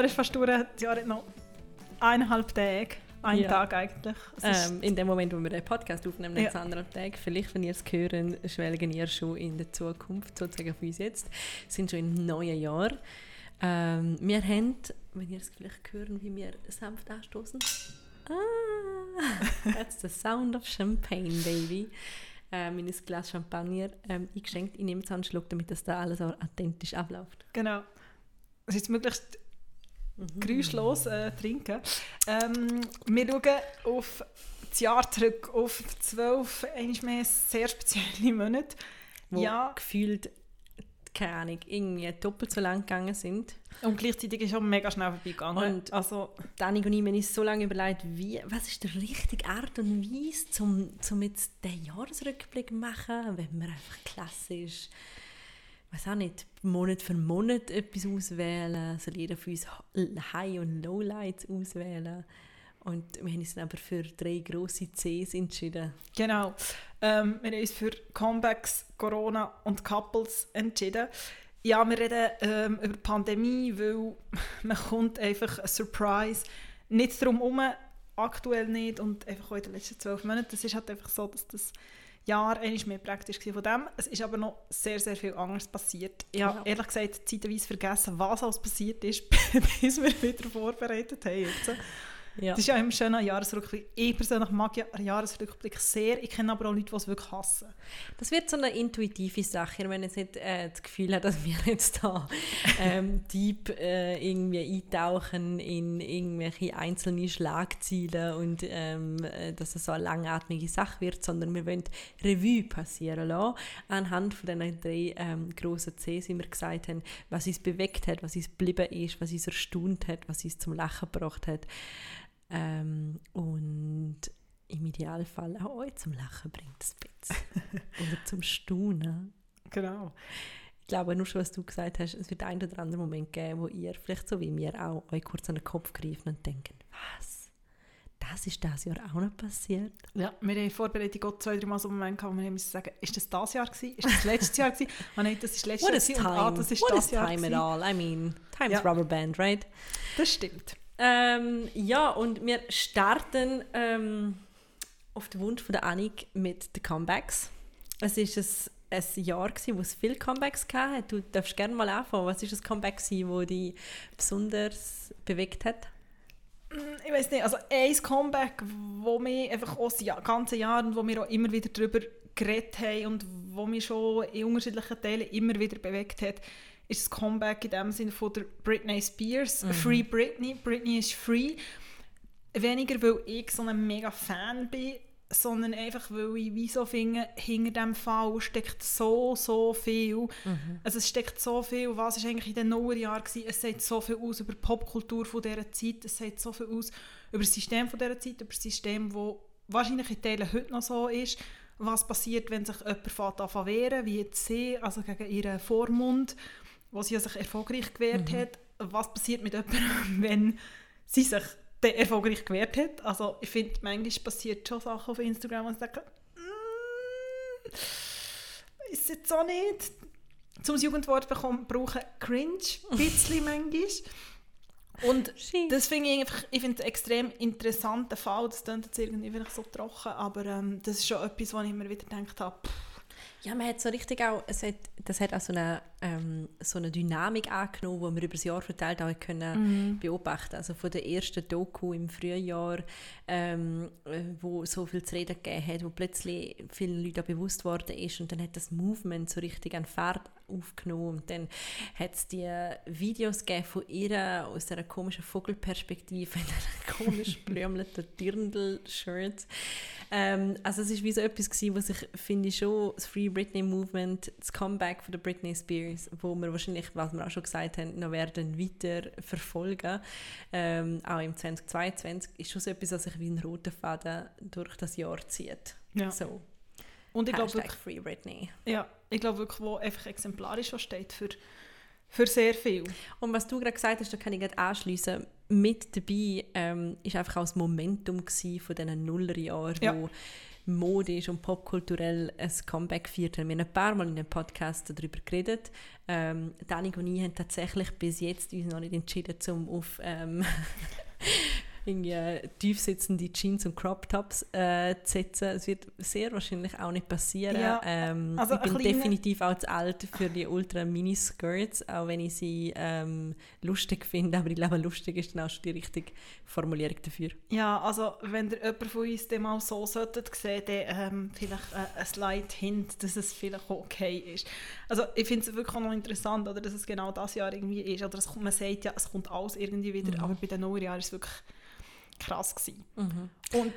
Jahr ist fast durch, das Jahr hat noch eineinhalb Tage. Ein Ja. Tag eigentlich. Ähm, in dem Moment, wo wir den Podcast aufnehmen, Ja. anderthalb Tage. Vielleicht, wenn ihr es hören, schwelgen ihr schon in der Zukunft, sozusagen für uns jetzt. sind schon im neuen Jahr. Ähm, wir haben, wenn ihr es vielleicht hören, wie wir sanft anstoßen. Ah, that's the sound of champagne, baby. Ähm, in ein Glas Champagner ähm, eingeschenkt. Ich nehme jetzt einen Schluck, damit das da alles auch authentisch abläuft. Genau. Es ist möglichst geräuschlos äh, trinken. Ähm, wir schauen auf das Jahr zurück, auf zwölf, eigentlich mehr sehr spezielle Monate. Wo Ja, gefühlt, keine Ahnung, irgendwie doppelt so lang gegangen sind. und gleichzeitig ist auch mega schnell vorbeigegangen. Und- also, Danik und ich haben uns so lange überlegt, wie, was ist die richtige Art und Weise, um, um jetzt den Jahresrückblick zu machen, wenn wir einfach klassisch, weiß auch nicht, Monat für Monat etwas auswählen, soll jeder für uns High- und Lowlights auswählen. Und wir haben uns dann aber für drei grosse Cs entschieden. genau. Ähm, wir haben uns für Comebacks, Corona und Couples entschieden. Ja, wir reden ähm, über die Pandemie, weil man kommt einfach ein Surprise nicht drum herum, aktuell nicht und einfach auch in den letzten zwölf Monaten. Es ist halt einfach so, dass das Jahr eigentlich mehr praktisch von dem. Es ist aber noch sehr, sehr viel anderes passiert. Ich habe Ja. ehrlich gesagt zeitweise vergessen, was alles passiert ist, bis wir wieder vorbereitet haben. Jetzt. Ja. Das ist ja immer schön ein Jahresrückblick. Ich persönlich mag ja einen Jahresrückblick sehr. Ich kenne aber auch Leute, die es wirklich hassen. Das wird so eine intuitive Sache, wenn jetzt nicht äh, das Gefühl hat, dass wir jetzt da ähm, deep äh, irgendwie eintauchen in irgendwelche einzelne Schlagziele und ähm, äh, dass es so eine langatmige Sache wird, sondern wir wollen Revue passieren lassen, anhand von diesen drei ähm, grossen Cs, wie wir gesagt haben, was uns bewegt hat, was uns geblieben ist, was uns erstaunt hat, was uns zum Lachen gebracht hat ähm, und im Idealfall auch euch zum Lachen bringt das bisschen. Oder zum Staunen. Genau. Ich glaube, nur schon, was du gesagt hast, es wird ein oder andere Moment geben, wo ihr, vielleicht so wie mir auch, euch kurz an den Kopf greifen und denken, was? Das ist das Jahr auch noch passiert? Ja, wir haben in Vorbereitung auch zwei, drei Mal so einen Moment gehabt, wo wir müssen sagen, ist das das Jahr gewesen? Ist das letztes Jahr gewesen? Ah nein, das ist letztes What Jahr is gewesen. ah, das ist What das is Jahr time at gewesen. all? I mean, time's Ja. rubber band, right? Das stimmt. Ähm, ja, und wir starten ähm, auf den Wunsch von der Annik mit den Comebacks. Es ist ein, ein Jahr, gewesen, wo es viele Comebacks hatte. Du darfst gerne mal anfangen. Was war das Comeback, das dich besonders bewegt hat? Ich weiß nicht, also ein Comeback, wo mich einfach auch das Jahr- ganze Jahr und wo wir auch immer wieder darüber geredet haben und wo mich schon in unterschiedlichen Teilen immer wieder bewegt hat, ist das Comeback in dem Sinne von der Britney Spears. Free Britney. Britney ist free. Weniger, weil ich so ein mega Fan bin, sondern einfach, weil ich wie so finde, hinter diesem Fall steckt so, so viel. Also es steckt so viel, was ist eigentlich in den Nullerjahren gewesen. Es sagt so viel aus über die Popkultur von dieser Zeit, es sagt so viel aus über das System von dieser Zeit, über das System, das wahrscheinlich in Teilen heute noch so ist. Was passiert, wenn sich jemand fängt an zu wehren, wie jetzt sie, also gegen ihren Vormund, wo sie sich erfolgreich gewehrt hat. Was passiert mit jemandem, wenn sie sich erfolgreich gewehrt hat? Also ich finde, manchmal passiert schon Sachen auf Instagram, und ich denke, mm, ist jetzt auch nicht zum Jugendwort bekommen, brauchen cringe, ein bisschen manchmal. Und das finde ich einfach, ich finde es extrem interessanten Fall, das klingt jetzt irgendwie vielleicht so trocken, aber ähm, das ist schon etwas, wo ich mir wieder gedacht habe, pff, Ja, man hat so richtig auch, es hat, das hat auch so eine, ähm, so eine Dynamik angenommen, die wir über das Jahr verteilt auch können beobachten. Also von der ersten Doku im Frühjahr, ähm, äh, wo so viel zu reden gegeben hat, wo plötzlich vielen Leuten bewusst worden ist und dann hat das Movement so richtig an Fahrt aufgenommen und dann hat es die Videos gegeben von ihr aus einer komischen Vogelperspektive in einem komisch blümleten Dirndl-Shirt. Ähm, also es ist wie so etwas gewesen, was ich finde schon das Free Britney Movement, das Comeback von der Britney Spears, wo wir wahrscheinlich, was wir auch schon gesagt haben, noch werden weiter verfolgen. Ähm, auch im 2022 ist schon so etwas, was sich wie ein roter Faden durch das Jahr zieht. ja. So, Und ich glaube wirklich, Free Britney. ja, ich glaube wirklich, wo einfach exemplarisch was steht für, für sehr viel. Und was du gerade gesagt hast, da kann ich gerade anschließen. Mit dabei ähm, ist einfach auch das Momentum von diesen Nullerjahren, Ja. wo modisch und popkulturell ein Comeback feiert. Wir haben ein paar Mal in einem Podcast darüber geredet. Ähm, Danik und ich haben tatsächlich bis jetzt uns noch nicht entschieden, um auf ähm, irgendwie tiefsitzende Jeans und Crop Tops äh, zu setzen. Es wird sehr wahrscheinlich auch nicht passieren. Ja, ähm, also ich bin kleine... definitiv auch zu alt für die ultra Mini-Skirts, auch wenn ich sie ähm, lustig finde. Aber ich glaube, lustig ist dann auch schon die richtige Formulierung dafür. Ja, also wenn ihr jemand von uns dem mal so solltet sehen, dann ähm, vielleicht äh, ein Slide hint, dass es vielleicht okay ist. Also ich finde es wirklich auch noch interessant, oder, dass es genau das Jahr irgendwie ist. Oder es, man sagt ja, es kommt alles irgendwie wieder, mhm. aber bei den neuen Jahren ist es wirklich krass gewesen. Mhm. Und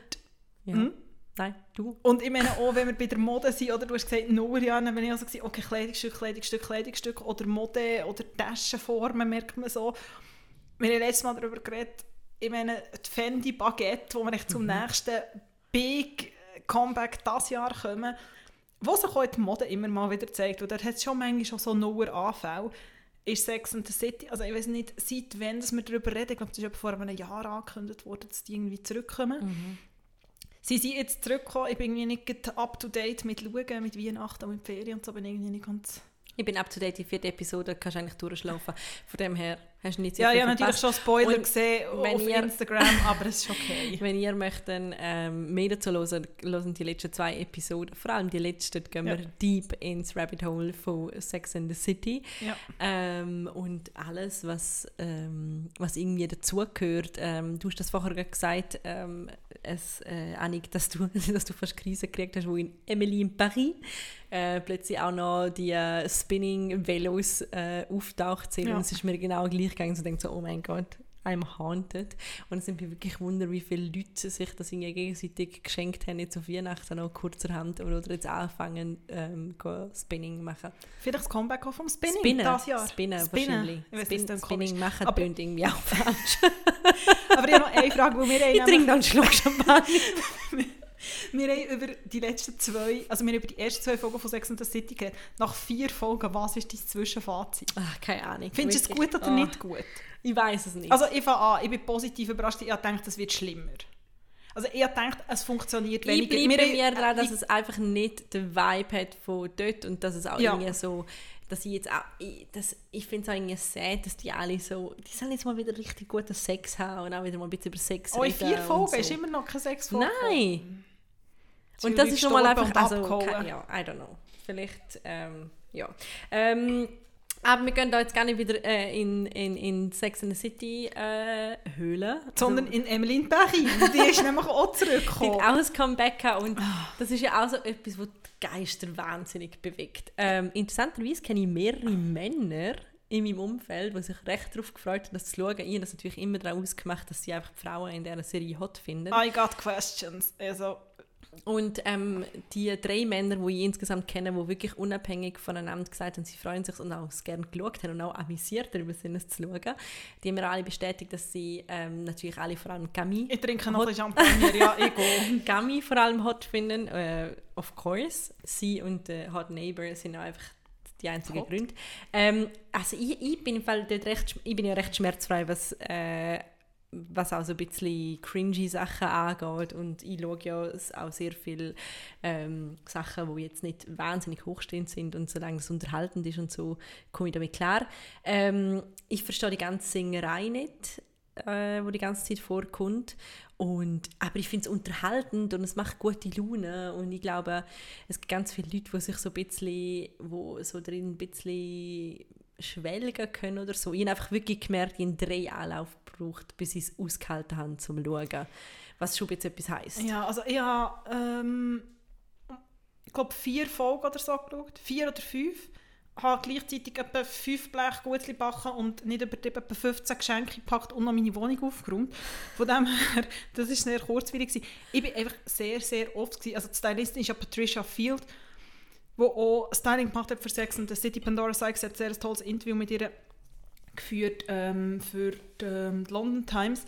ja. Hm? Nein, du. Und ich meine auch, wenn wir bei der Mode sind, oder du hast gesagt, Nullerjahre, dann bin ich also gesagt, okay, Kleidungsstück, Kleidungsstück, Kleidungsstück oder Mode oder Taschenformen, merkt man so. Wir haben letztes Mal darüber geredet, ich meine, die Fendi Baguette, wo wir echt zum mhm. nächsten Big Comeback dieses Jahr kommen, wo sich auch die Mode immer mal wieder zeigt, da hat es schon manchmal schon so Nuller Anfälle, ist Sex and the City, also ich weiß nicht, seit wann dass wir darüber reden, ich glaube, das ist vor einem Jahr angekündigt worden, dass die irgendwie zurückkommen. Mhm. Sie sind jetzt zurückgekommen, ich bin irgendwie nicht up to date mit Schauen, mit Weihnachten und mit Ferien und so, bin irgendwie nicht ganz... Ich bin up to date, die vierte Episode kannst du eigentlich durchschlafen. Von dem her hast du nicht so Ja, ich habe natürlich schon Spoiler und gesehen auf ihr, Instagram, aber es ist okay. wenn ihr möchtet ähm, mehr dazu hören, hören die letzten zwei Episoden, vor allem die letzte, gehen wir ja. deep ins Rabbit Hole von Sex and the City. Ja. Ähm, und alles, was, ähm, was irgendwie dazugehört. Ähm, du hast das vorher gesagt, ähm, es, äh, Annik, dass du, dass du fast Krise gekriegt hast, wo in Emily in Paris äh, plötzlich auch noch die äh, Spinning-Velos äh, auftaucht sind. Ja. Und es ist mir genau gleich gegangen, so denkt so, oh mein Gott, I'm haunted. Und es sind mir wirklich Wunder, wie viele Leute sich das gegenseitig geschenkt haben, jetzt auf Weihnachten noch kurzerhand oder jetzt anfangen, ähm, Spinning machen. Vielleicht das Comeback auch vom Spinning Spinnen, das Jahr. Spinnen, Spinnen. wahrscheinlich. Spin, Spinning machen aber, tönt irgendwie auch falsch. aber ich habe noch eine Frage, wo wir Ich trinke noch einen Schluck Champagner. wir haben über die letzten zwei, also wir haben über die ersten zwei Folgen von Sex and the City geredet. Nach vier Folgen, was ist dein Zwischenfazit? Ach, keine Ahnung. Findest du es gut oder oh. nicht gut? Ich weiß es nicht. Also ich fange an, ich bin positiv überrascht. Ich denke, es wird schlimmer. Also ich denke, es funktioniert weniger. Ich bleibe mir daran, dass es einfach nicht den Vibe hat von dort und dass es auch ja. irgendwie so dass ich jetzt auch, ich, das, ich finde es auch irgendwie sad, dass die alle so, die sollen jetzt mal wieder richtig guten Sex haben und auch wieder mal ein bisschen über Sex oh, reden. Oh, vier Folgen so. ist immer noch kein Sex vorgekommen. Nein! Und das ist schon mal einfach, also, kein, ja, I don't know. Vielleicht, ähm, ja. Ähm, aber wir gehen da jetzt gar nicht wieder äh, in, in, in Sex and the City äh, höhlen. Sondern also, in Emily in Paris. Die ist nämlich auch zurückgekommen. Die auch ein Comeback und das ist ja auch so etwas, was die Geister wahnsinnig bewegt. Ähm, interessanterweise kenne ich mehrere Männer in meinem Umfeld, die sich recht darauf gefreut haben, das zu schauen. Ich habe das natürlich immer daraus ausgemacht, dass sie einfach die Frauen in dieser Serie hot finden. I got questions. Also und ähm, die drei Männer, die ich insgesamt kenne, die wirklich unabhängig voneinander gesagt haben, sie freuen sich und auch gerne geschaut haben und auch amüsiert darüber sind, es zu schauen, die haben mir alle bestätigt, dass sie ähm, natürlich alle vor allem Gami... Ich trinke noch ein Champagner, ja, ich gehe. Gami vor allem hot finden, äh, of course. Sie und äh, Hot Neighbor sind auch einfach die einzigen hot. Gründe. Ähm, also ich, ich, bin im Fall dort recht, ich bin ja recht schmerzfrei, was... Äh, was auch so ein bisschen cringy Sachen angeht. Und ich schaue ja auch sehr viele ähm, Sachen, die jetzt nicht wahnsinnig hochstehend sind und solange es unterhaltend ist und so, komme ich damit klar. Ähm, ich verstehe die ganze Singerei nicht, äh, wo die ganze Zeit vorkommt. Und, aber ich finde es unterhaltend und es macht gute Laune. Und ich glaube, es gibt ganz viele Leute, die sich so ein bisschen, wo so drin ein bisschen schwelgen können oder so. Ich habe einfach wirklich gemerkt, ich habe drei Anlauf gebraucht, bis ich es ausgehalten habe, zum zu schauen, was schon jetzt etwas heisst. Ja, also ich habe, ähm, ich glaube, vier Folgen oder so geschaut, vier oder fünf. Ich habe gleichzeitig etwa fünf Blech Gutzli gebacken und nicht übertrieben etwa 15 Geschenke gepackt und noch meine Wohnung aufgeräumt. Von dem her, das war sehr kurzweilig. Ich war einfach sehr, sehr oft, gewesen. also die Stylistin ist ja Patricia Field, wo auch Styling gemacht hat für Sex and the City. Pandora Sykes hat sehr ein tolles Interview mit ihr geführt ähm, für die, ähm, die, London Times.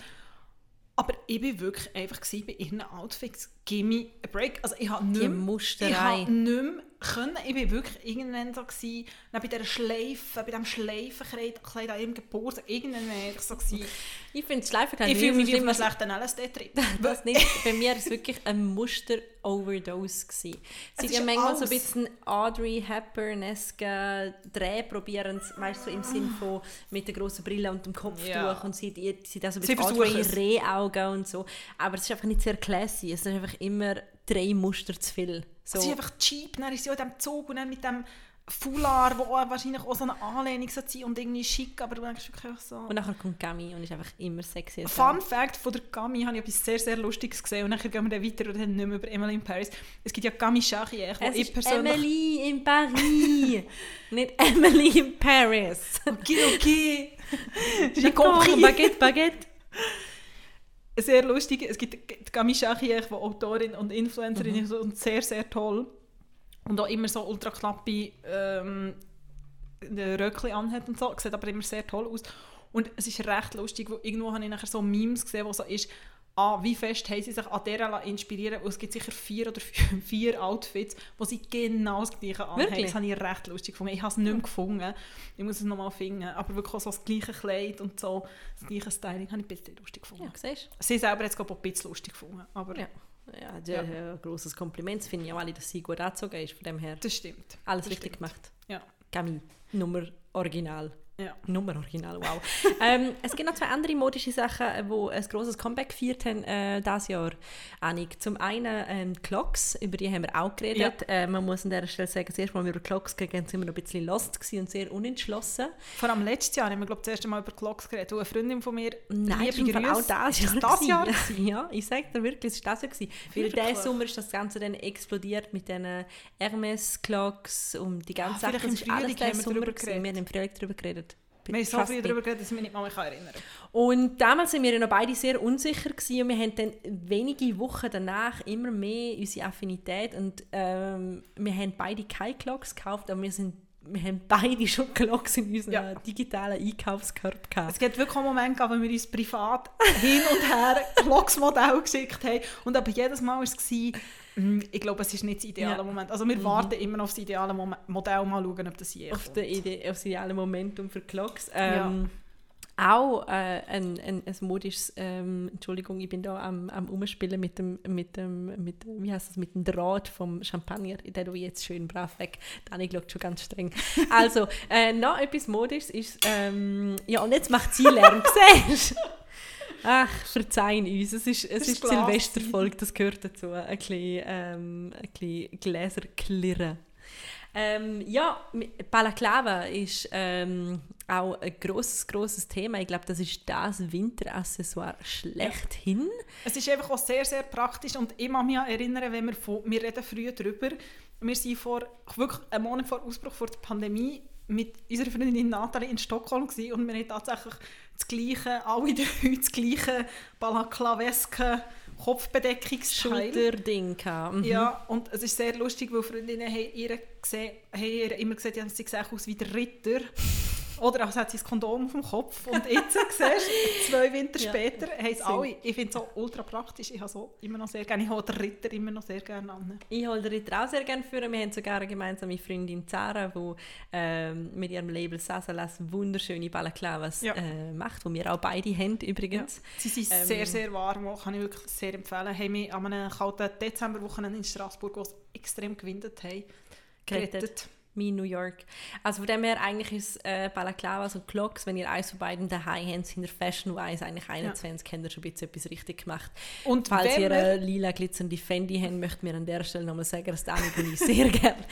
Aber ich war wirklich einfach bei ihren Outfits gimme a break. Also ich habe nicht Musterei. ich habe nicht mehr können. Ich war wirklich irgendwann so, gewesen, bei dieser Schleife, bei diesem Schleifenkleid Kleid an ihrem Geburtstag, irgendwann war ich so, gewesen, Ich finde Schleifenkleid ich fühle mich wie auf einem schlechten LSD-Trip. das nicht. Bei mir war es wirklich ein Muster-Overdose. Sie ist ja manchmal so ein alles. bisschen Audrey Hepburn-esque Dreh probieren, weißt du, so im Sinn von mit der grossen Brille und dem Kopftuch Ja. und sie, die, sie da so ein Sie bisschen versuchen Audrey es. Rehaugen und so. Aber es ist einfach nicht sehr classy. Es ist einfach immer drei Muster zu viel. So. Es ist einfach cheap, dann ist sie auch in diesem Zug und dann mit dem Foulard, wo wahrscheinlich auch so eine Anlehnung so sein und irgendwie schick, aber du denkst wirklich so... und nachher kommt Gami und ist einfach immer sexy. Fun. Fact von der Gami habe ich etwas sehr, sehr Lustiges gesehen und dann gehen wir dann weiter und dann nicht mehr über Emily in Paris. Es gibt ja Gami Charrière, wo Es ich ist persönlich... Emily in Paris, nicht Emily in Paris. Okay, okay. J'ai compris. Baguette, Baguette. Sehr lustig. Es gibt die Gami Charrière, die Autorin und Influencerin Mhm. ist und sehr, sehr toll. Und auch immer so ultra knappe ähm, Röckchen anhat und so. Sieht aber immer sehr toll aus. Und es ist recht lustig, wo irgendwo habe ich nachher so Memes gesehen, wo so ist, ah, wie fest haben sie sich an der lassen inspirieren weil es gibt sicher vier oder vier, Outfits, wo sie genau das gleiche anhaben. Wirklich? Das habe ich recht lustig gefunden. Ich habe es nicht mehr gefunden. Ich muss es nochmal finden. Aber wirklich so das gleiche Kleid und so, das gleiche Styling habe ich ein bisschen lustig gefunden. Ja, siehst Sie selber hat es glaube ich, auch ein bisschen lustig gefunden. Aber? Ja. Ja, ja, ein grosses Kompliment. Das finde ich auch alle, dass sie gut angezogen ist. Von dem her das stimmt. alles das richtig stimmt. gemacht. Ja. Gami, Nummer original. Ja. Nummer original, wow. ähm, es gibt noch zwei andere modische Sachen, äh, die ein grosses Comeback gefeiert haben äh, dieses Jahr. Annik. Zum einen ähm, die Clocks, über die haben wir auch geredet. Äh, man muss an dieser Stelle sagen, das erste Mal, wir über Clocks geredet sind wir noch ein bisschen lost und sehr unentschlossen. Vor allem letztes Jahr haben wir glaube ich, das erste Mal über Clocks geredet. Und eine Freundin von mir, Nein, liebe ist Fall auch Grüße, das ist Jahr. das Jahr? Ja, ich sage dir wirklich, es war das Jahr. gewesen. Weil diesen Sommer ist das Ganze dann explodiert mit diesen Hermes-Clocks und die ganzen Ah, im Das war alles diesen wir Sommer. gewesen. Wir haben im Frühling darüber geredet. Wir haben so viel darüber geredet, dass ich mich nicht mal mehr erinnern kann. Und damals waren wir ja noch beide sehr unsicher gewesen und wir haben dann wenige Wochen danach immer mehr unsere Affinität und ähm, wir haben beide keine Clocks gekauft, aber wir, sind, wir haben beide schon Clocks in unserem Ja. digitalen Einkaufskorb Es gehabt. gibt wirklich einen Moment, wo wir uns privat hin und her Clocks-Modell geschickt haben. Und aber jedes Mal war es, ich glaube, es ist nicht das ideale Ja. Mhm. Moment. Also wir warten immer noch auf das ideale Mom Modell, mal schauen, ob das je Auf, kommt. Idee, auf das ideale Momentum für Clocks. Ähm, Auch äh, ein, ein, ein modisches, ähm, Entschuldigung, ich bin da am, am Umspielen mit dem, mit dem, mit, wie heißt das, mit dem Draht vom Champagner, den du jetzt schön brav weg. Dani schaut schon ganz streng. Also, äh, noch etwas Modisches ist, ähm, ja und jetzt macht sie Lärm, siehst du? Ach, verzeihen uns, es ist, es Das ist ist. Silvesterfolge, das gehört dazu, ein bisschen, ähm, ein bisschen Gläser klirren. Ähm, ja, Balaklava ist ähm, auch ein grosses, grosses Thema. Ich glaube, das ist das Winteraccessoire schlechthin. Es ist einfach auch sehr, sehr praktisch und ich kann mich erinnern, wenn wir, von, wir reden früh darüber, wir sind vor, wirklich einen Monat vor Ausbruch vor der Pandemie mit unserer Freundin Nathalie in Stockholm gewesen und wir haben tatsächlich das gleiche, alle drei das gleiche balaklaveske Kopfbedeckungsteil. Schulterding. gehabt. Mhm. Ja, und es ist sehr lustig, weil Freundinnen haben ihr, gesehen, haben ihr immer gesagt, ja, sie sehen aus wie der Ritter. Oder als hat sie das Kondom auf dem Kopf. Und jetzt siehst zwei Winter Ja. später, haben es alle. Ich finde es so ultra praktisch. Ich habe so immer noch sehr gerne, ich habe den Ritter immer noch sehr gerne an. Ich hole den Ritter auch sehr gerne für. Wir haben sogar eine gemeinsame Freundin Zara, die ähm, mit ihrem Label Sasalas wunderschöne Balaklavas Ja. äh, macht, die wir auch beide haben übrigens. Sie sind Ähm, sehr, sehr warm, kann ich wirklich sehr empfehlen. Haben mich an einem kalten Dezemberwochenende in Straßburg, wo es extrem gewindet haben, Gerettet. gerettet. Me New York. Also von dem her eigentlich ist äh, Balaklavas und Clocks, wenn ihr eins von beiden daheim habt, sind ihr Fashion Wise eigentlich 21, habt ihr schon ein bisschen etwas richtig gemacht. Und Falls ihr eine lila glitzernde Fendi habt, möchten wir an der Stelle nochmal sagen, dass Dani und ich sehr gerne.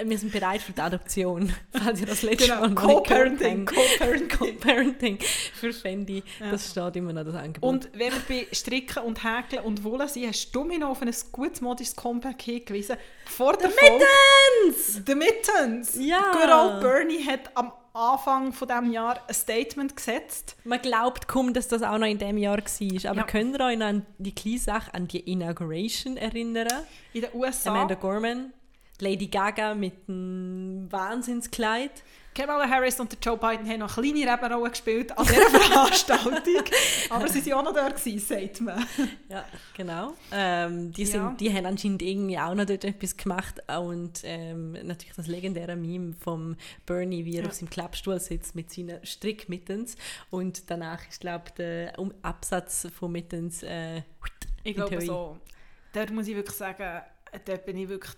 Wir sind bereit für die Adoption, falls ihr das letzte Genau, Mal Co-Parenting. Co-Parenting. Co-Parenting für Fendi. Ja. Das steht immer noch das Angebot. Und wenn wir bei Stricken und Häkeln und Wolle sind, hast du mich noch auf ein gutes modisches Comeback hingewiesen. Vor der Folge... Mittens! The Mittens! Ja. Good old Bernie hat am Anfang von diesem Jahr ein Statement gesetzt. Man glaubt kaum, dass das auch noch in diesem Jahr war. Aber Ja. könnt ihr euch an die kleine Sache, an die Inauguration erinnern? In den USA. Amanda Gorman, Lady Gaga mit einem Wahnsinnskleid. Kamala Harris und Joe Biden haben noch eine kleine Nebenrolle gespielt an dieser Veranstaltung. Aber sie waren auch noch dort, gewesen, sagt man. Ja, genau. Ähm, die, sind, ja. die haben anscheinend irgendwie auch noch dort etwas gemacht. Und ähm, natürlich das legendäre Meme vom Bernie, wie er ja. auf seinem Klappstuhl sitzt mit seinen Strickmittens. Und danach ist, glaube ich, der Absatz von Mittens äh, Ich glaube so. Dort muss ich wirklich sagen, dort bin ich wirklich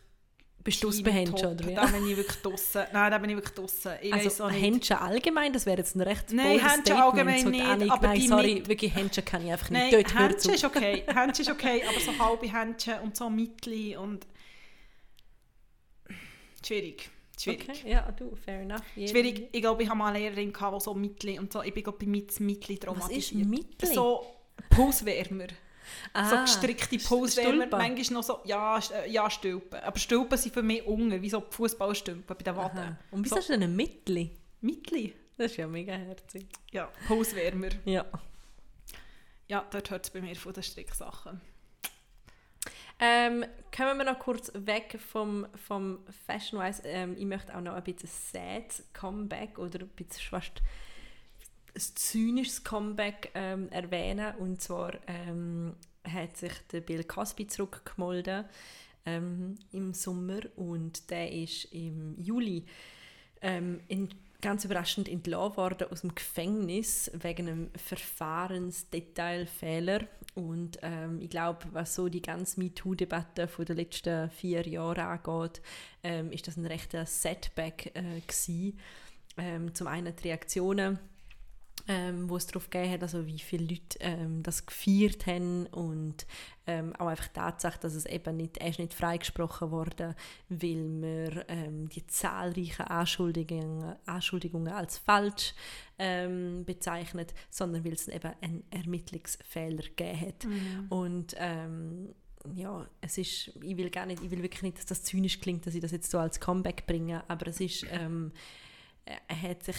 bist du ausbehängt oder wie? Da bin ich wirklich draussen. Nein, da bin ich wirklich draussen. Ich also Händchen allgemein, das wäre jetzt ein recht Nein, Händchen allgemein nicht. Annik, aber nein, sorry, mit... wirklich Händchen kann ich einfach nicht. Nein, Dort Händchen ist okay, Händchen ist okay, aber so halbe Händchen und so Mittel und... Schwierig. Schwierig. Okay, ja, du, fair enough. Yeah. Schwierig. Ich glaube, ich habe mal eine Lehrerin, die so Mittel und so, ich bin bei Mittel traumatisiert. Was ist Mittel? So Pulswärmer. Ah, so gestrickte Pulswärmer, manchmal noch so, ja, äh, ja Stülpen. Aber Stülpen sind für mich unter, wie so Fußballstülpen bei den Waden. Und wieso so. hast du denn ein Mittli? Mittli? Das ist ja mega herzig. Ja, Pulswärmer. Ja. Ja, dort hört es bei mir von den Stricksachen. Ähm, kommen wir noch kurz weg vom, vom Fashion-wise. Ähm, ich möchte auch noch ein bisschen sad Comeback oder ein bisschen fast ein zynisches Comeback ähm, erwähnen. Und zwar ähm, hat sich der Bill Cosby zurückgemolden ähm, im Sommer und der ist im Juli ähm, in, ganz überraschend entlassen worden aus dem Gefängnis wegen einem Verfahrensdetailfehler. Und ähm, ich glaube, was so die ganze MeToo-Debatte der letzten vier Jahre angeht, ähm, ist das ein rechter Setback äh, gewesen. Zum einen die Reaktionen ähm, wo es darauf gegeben hat, also wie viele Leute ähm, das gefeiert haben und ähm, auch einfach die Tatsache, dass es eben nicht, er ist nicht freigesprochen wurde, weil man ähm, die zahlreichen Anschuldigungen, Anschuldigungen als falsch ähm, bezeichnet, sondern weil es eben einen Ermittlungsfehler gegeben hat. Mhm. Und ähm, ja, es ist, ich will gar nicht, ich will wirklich nicht, dass das zynisch klingt, dass ich das jetzt so als Comeback bringe, aber es ist er hat sich,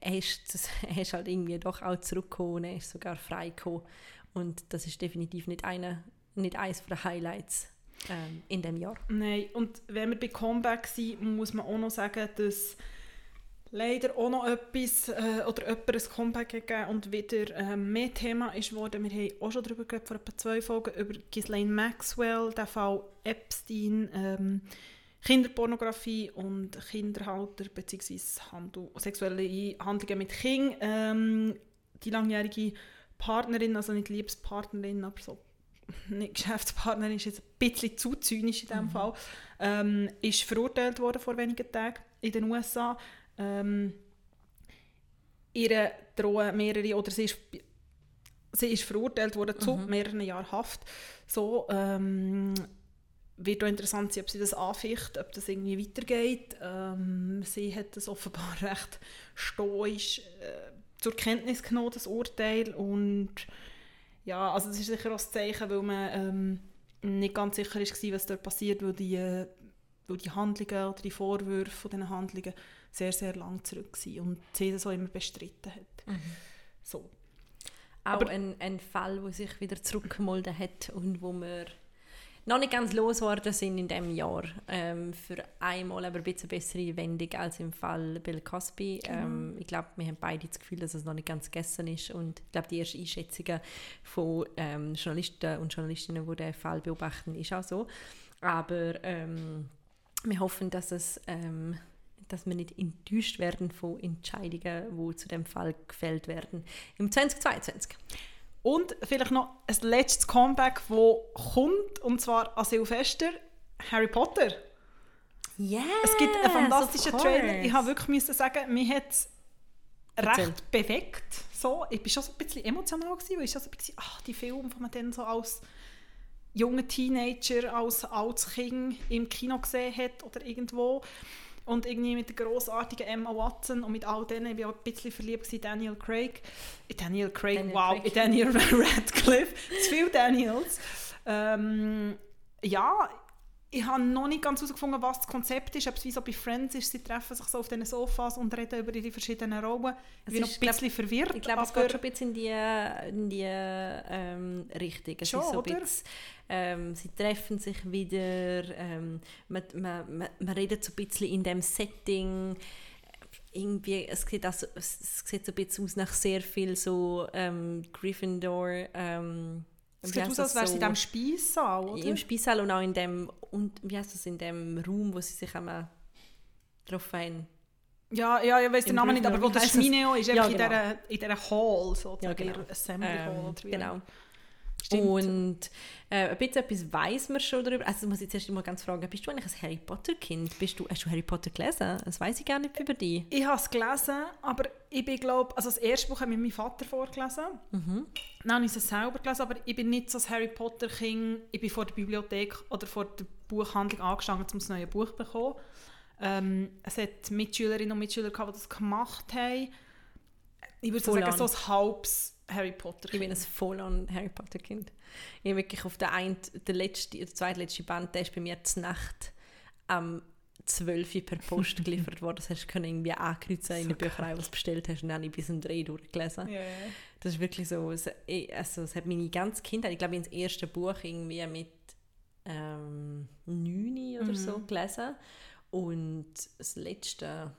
er ist, er ist halt irgendwie doch auch zurückgekommen, er ist sogar frei und das ist definitiv nicht, eine, nicht eines der Highlights ähm, in dem Jahr. Nein, und wenn wir bei Comeback sind, muss man auch noch sagen, dass leider auch noch etwas äh, oder jemand ein Comeback gegeben und wieder äh, mehr Thema ist worden. Wir haben auch schon darüber geredet, vor etwa zwei Folgen, über Ghislaine Maxwell, der Fall Epstein, ähm, Kinderpornografie und Kinderhalter bzw. Sexuelle Handlungen mit Kindern. Ähm, die langjährige Partnerin, also nicht Liebespartnerin, aber so nicht Geschäftspartnerin, ist jetzt ein bisschen zu zynisch in diesem mhm. Fall, ähm, ist verurteilt worden vor wenigen Tagen in den USA. Ähm, ihre drohen mehrere, oder sie ist, sie ist verurteilt worden zu mhm. mehreren Jahren Haft. So, ähm, wird auch interessant sein, ob sie das anficht, ob das irgendwie weitergeht. Ähm, sie hat das offenbar recht stoisch äh, zur Kenntnis genommen, das Urteil. Und ja, also das ist sicher auch ein Zeichen, weil man ähm, nicht ganz sicher war, was dort passiert, weil die, äh, weil die Handlungen oder die Vorwürfe von diesen Handlungen sehr, sehr lang zurück sind und sie das auch immer bestritten hat. Mhm. So. Auch Aber, ein, ein Fall, der sich wieder zurückgemolden hat und wo man noch nicht ganz losgeworden sind in diesem Jahr. Ähm, für einmal aber ein bisschen bessere Wendung als im Fall Bill Cosby. Genau. Ähm, ich glaube, wir haben beide das Gefühl, dass es noch nicht ganz gegessen ist. Und ich glaube, die ersten Einschätzungen von ähm, Journalisten und Journalistinnen, die den Fall beobachten, ist auch so. Aber ähm, wir hoffen, dass es ähm, dass wir nicht enttäuscht werden von Entscheidungen, die zu dem Fall gefällt werden im 2022. Und vielleicht noch ein letztes Comeback, das kommt, und zwar an Silvester, Harry Potter. Yes, es gibt einen fantastischen Trailer. Ich habe wirklich müssen sagen, mir hat es recht bewegt. So, ich war schon so ein bisschen emotional, gewesen, weil ich schon so ein bisschen, ach, die Filme, die man dann so als junger Teenager, als altes Kind im Kino gesehen hat oder irgendwo. Und irgendwie mit der grossartigen Emma Watson und mit all denen, ich war auch ein bisschen verliebt in Daniel Craig. Daniel Craig, Daniel wow, Craig. Daniel Radcliffe. Zu viel Daniels. Ähm, ja, ich habe noch nicht ganz herausgefunden, was das Konzept ist. Ob es wie so bei Friends ist, sie treffen sich so auf diesen Sofas und reden über die verschiedenen Rollen. Ich bin noch ein bisschen glaub, verwirrt. Ich glaube, es geht schon ein bisschen in die, in die ähm, Richtung. Es schon, so oder? Bisschen, ähm, sie treffen sich wieder, ähm, man, man, man, man redet so ein bisschen in dem Setting irgendwie, es sieht, also, es sieht so ein bisschen aus nach sehr viel so ähm, Gryffindor. Ähm, es sieht aus, als wäre sie so, in diesem Speissaal, oder? Im Speissaal und auch in dem, und, wie heißt das, in dem Raum, wo sie sich einmal drauf ein ja, ja, ich weiß den Namen nicht, aber wo das Schmineo ist, ja, genau. in, dieser, in dieser Hall, sozusagen, ja, genau. Assembly Hall. Ähm, genau. Stimmt. Und äh, ein bisschen etwas weiß man schon darüber. Also muss ich zuerst mal ganz fragen, bist du eigentlich ein Harry Potter Kind? Bist du, hast du Harry Potter gelesen? Das weiß ich gar nicht über dich. Ich habe es gelesen, aber ich bin glaube, also das erste Buch habe ich meinem Vater vorgelesen. Mhm. Dann habe ich es selber gelesen, aber ich bin nicht so ein Harry Potter Kind. Ich bin vor der Bibliothek oder vor der Buchhandlung angestanden, um das neue Buch zu bekommen. Ähm, es hat Mitschülerinnen und Mitschüler gehabt, die das gemacht haben. Ich würde so sagen, so ein halbes Harry Potter -Kind. Ich bin ein voll Harry Potter Kind. Ich habe wirklich auf der, ein, der, letzte, der zweitletzte Band, der ist bei mir zur Nacht am 12 per Post geliefert worden. Das hast du irgendwie ankreuzen in der Bücherei, was du bestellt hast, und dann habe ich bis um 3 durchgelesen. Yeah. Das ist wirklich so, also es hat meine ganze Kindheit, ich glaube, ich habe das erste Buch irgendwie mit ähm, 9 oder mhm. so gelesen. Und das letzte,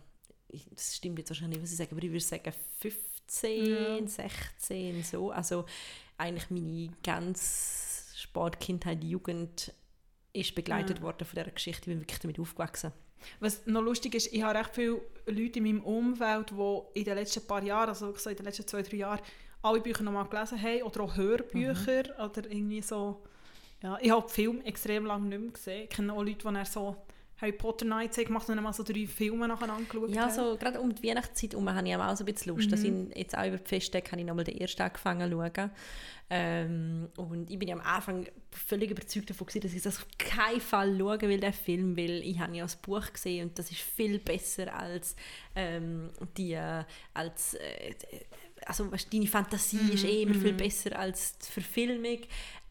das stimmt jetzt wahrscheinlich nicht, was ich sage, aber ich würde sagen 15, ja. 16, so. Also eigentlich meine ganze Sportkindheit, Jugend ist begleitet ja. worden von dieser Geschichte. Ich bin wirklich damit aufgewachsen. Was noch lustig ist, ich habe recht viele Leute in meinem Umfeld, die in den letzten paar Jahren, also in den letzten zwei, drei Jahren, alle Bücher nochmal gelesen haben oder auch Hörbücher mhm. oder irgendwie so. Ja, ich habe Film extrem lange nicht mehr gesehen. Ich kenne auch Leute, die so Harry Potter Nights gemacht und dann mal so drei Filme nacheinander geschaut Ja, so gerade um die Weihnachtszeit herum habe ich auch so ein bisschen Lust. Mhm. Dass ich jetzt auch über die Festtage habe ich nochmal den ersten angefangen zu schauen. Ähm, und ich bin ja am Anfang völlig überzeugt davon gewesen, dass ich das auf keinen Fall schauen will, den Film, weil ich habe ja das Buch gesehen und das ist viel besser als ähm, die, äh, als äh, also weißt, deine Fantasie mm, ist eh immer mm. viel mhm. besser als die Verfilmung.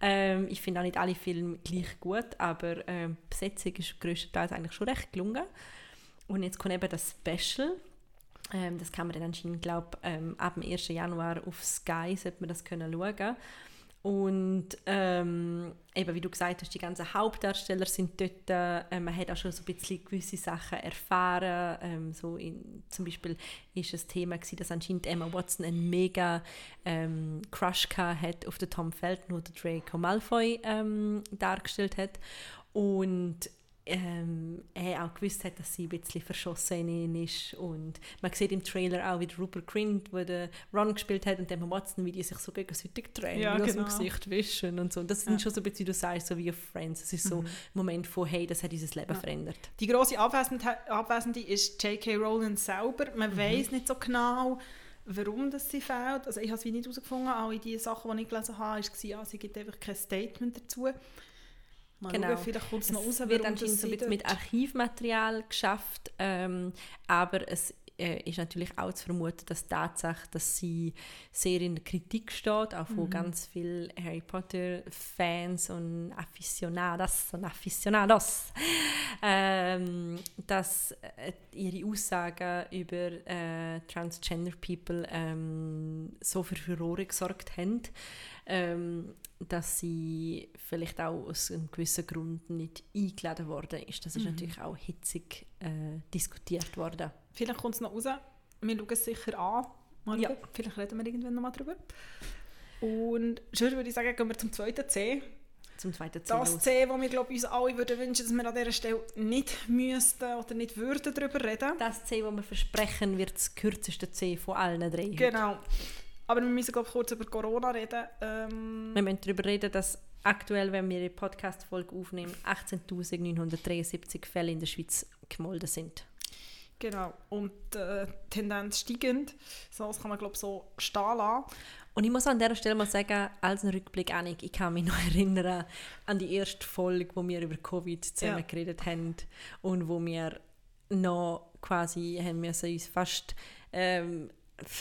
Ähm, ich finde auch nicht alle Filme gleich gut, aber ähm, die Besetzung ist größtenteils eigentlich schon recht gelungen. Und jetzt kommt eben das Special. Ähm, das kann man dann anscheinend, glaube ähm, ab dem 1. Januar auf Sky sollte man das können schauen und ähm, eben, wie du gesagt hast, die ganzen Hauptdarsteller sind dort. Äh, man hat auch schon so ein bisschen gewisse Sachen erfahren. Ähm, so in, zum Beispiel ist das Thema gewesen, dass anscheinend Emma Watson einen mega ähm, Crush hat auf den Tom Felton, der Draco Malfoy ähm, dargestellt hat. Und ähm, er auch gewusst hat, dass sie ein bisschen verschossen in ist. Und man sieht im Trailer auch, wie Rupert Grint, wo der Ron gespielt hat, und Emma Watson, wie die sich so gegenseitig drehen, ja, genau. aus dem Gesicht wischen und so. Und das ja. sind schon so ein bisschen, wie du sagst, so wie auf Friends. Es ist so mhm. ein Moment von, hey, das hat unser Leben ja. verändert. Die grosse Abwesende, Abwesende ist J.K. Rowling selber. Man mhm. weiß nicht so genau, warum das sie fehlt. Also ich habe es nicht herausgefunden. Alle die Sachen, die ich gelesen habe, war, ja, sie gibt einfach kein Statement dazu. Mal genau. Schauen, vielleicht kommt es noch raus, wird anscheinend so mit Archivmaterial geschafft, ähm, aber es äh, ist natürlich auch zu vermuten, dass Tatsache, dass sie sehr in der Kritik steht, auch von mhm. ganz vielen Harry Potter Fans und Aficionados und Aficionados, ähm, dass äh, ihre Aussagen über äh, Transgender People ähm, so für Furore gesorgt haben ähm, dass sie vielleicht auch aus einem gewissen Grund nicht eingeladen worden ist. Das ist mhm. natürlich auch hitzig äh, diskutiert worden. Vielleicht kommt es noch raus. Wir schauen es sicher an. Mal ja. Vielleicht reden wir irgendwann noch mal drüber. Und schon würde ich sagen, gehen wir zum zweiten C. Zum zweiten C. Das los. C, wo wir glaube uns alle würden wünschen, dass wir an dieser Stelle nicht müssten oder nicht würden darüber reden. Das C, wo wir versprechen, wird das kürzeste C von allen drei. Genau. Aber wir müssen glaube kurz über Corona reden. Ähm, wir müssen darüber reden, dass aktuell, wenn wir die Podcast-Folge aufnehmen, 18.973 Fälle in der Schweiz gemolden sind. Genau, und äh, Tendenz steigend. So, das kann man glaube so stehen lassen. Und ich muss an dieser Stelle mal sagen, als ein Rückblick, Annik, ich kann mich noch erinnern an die erste Folge, wo wir über Covid zusammen ja. geredet haben und wo wir noch quasi haben müssen uns fast ähm,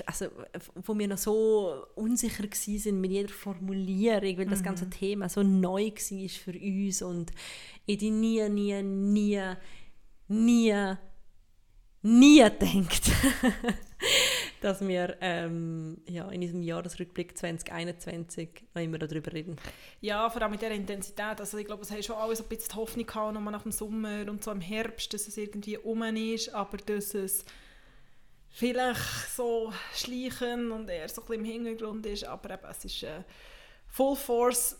also, wo wir noch so unsicher waren mit jeder Formulierung, weil mhm. das ganze Thema so neu war für uns und ich die nie, nie, nie, nie, nie denkt, dass wir ähm, ja, in diesem Jahresrückblick 2021 noch immer darüber reden. Ja, vor allem mit dieser Intensität. Also ich glaube, es haben schon alle so ein bisschen die Hoffnung gehabt, nochmal nach dem Sommer und so im Herbst, dass es irgendwie um ist, aber dass es vielleicht so schleichen und eher so ein bisschen im Hintergrund ist, aber eben, es ist äh, Full Force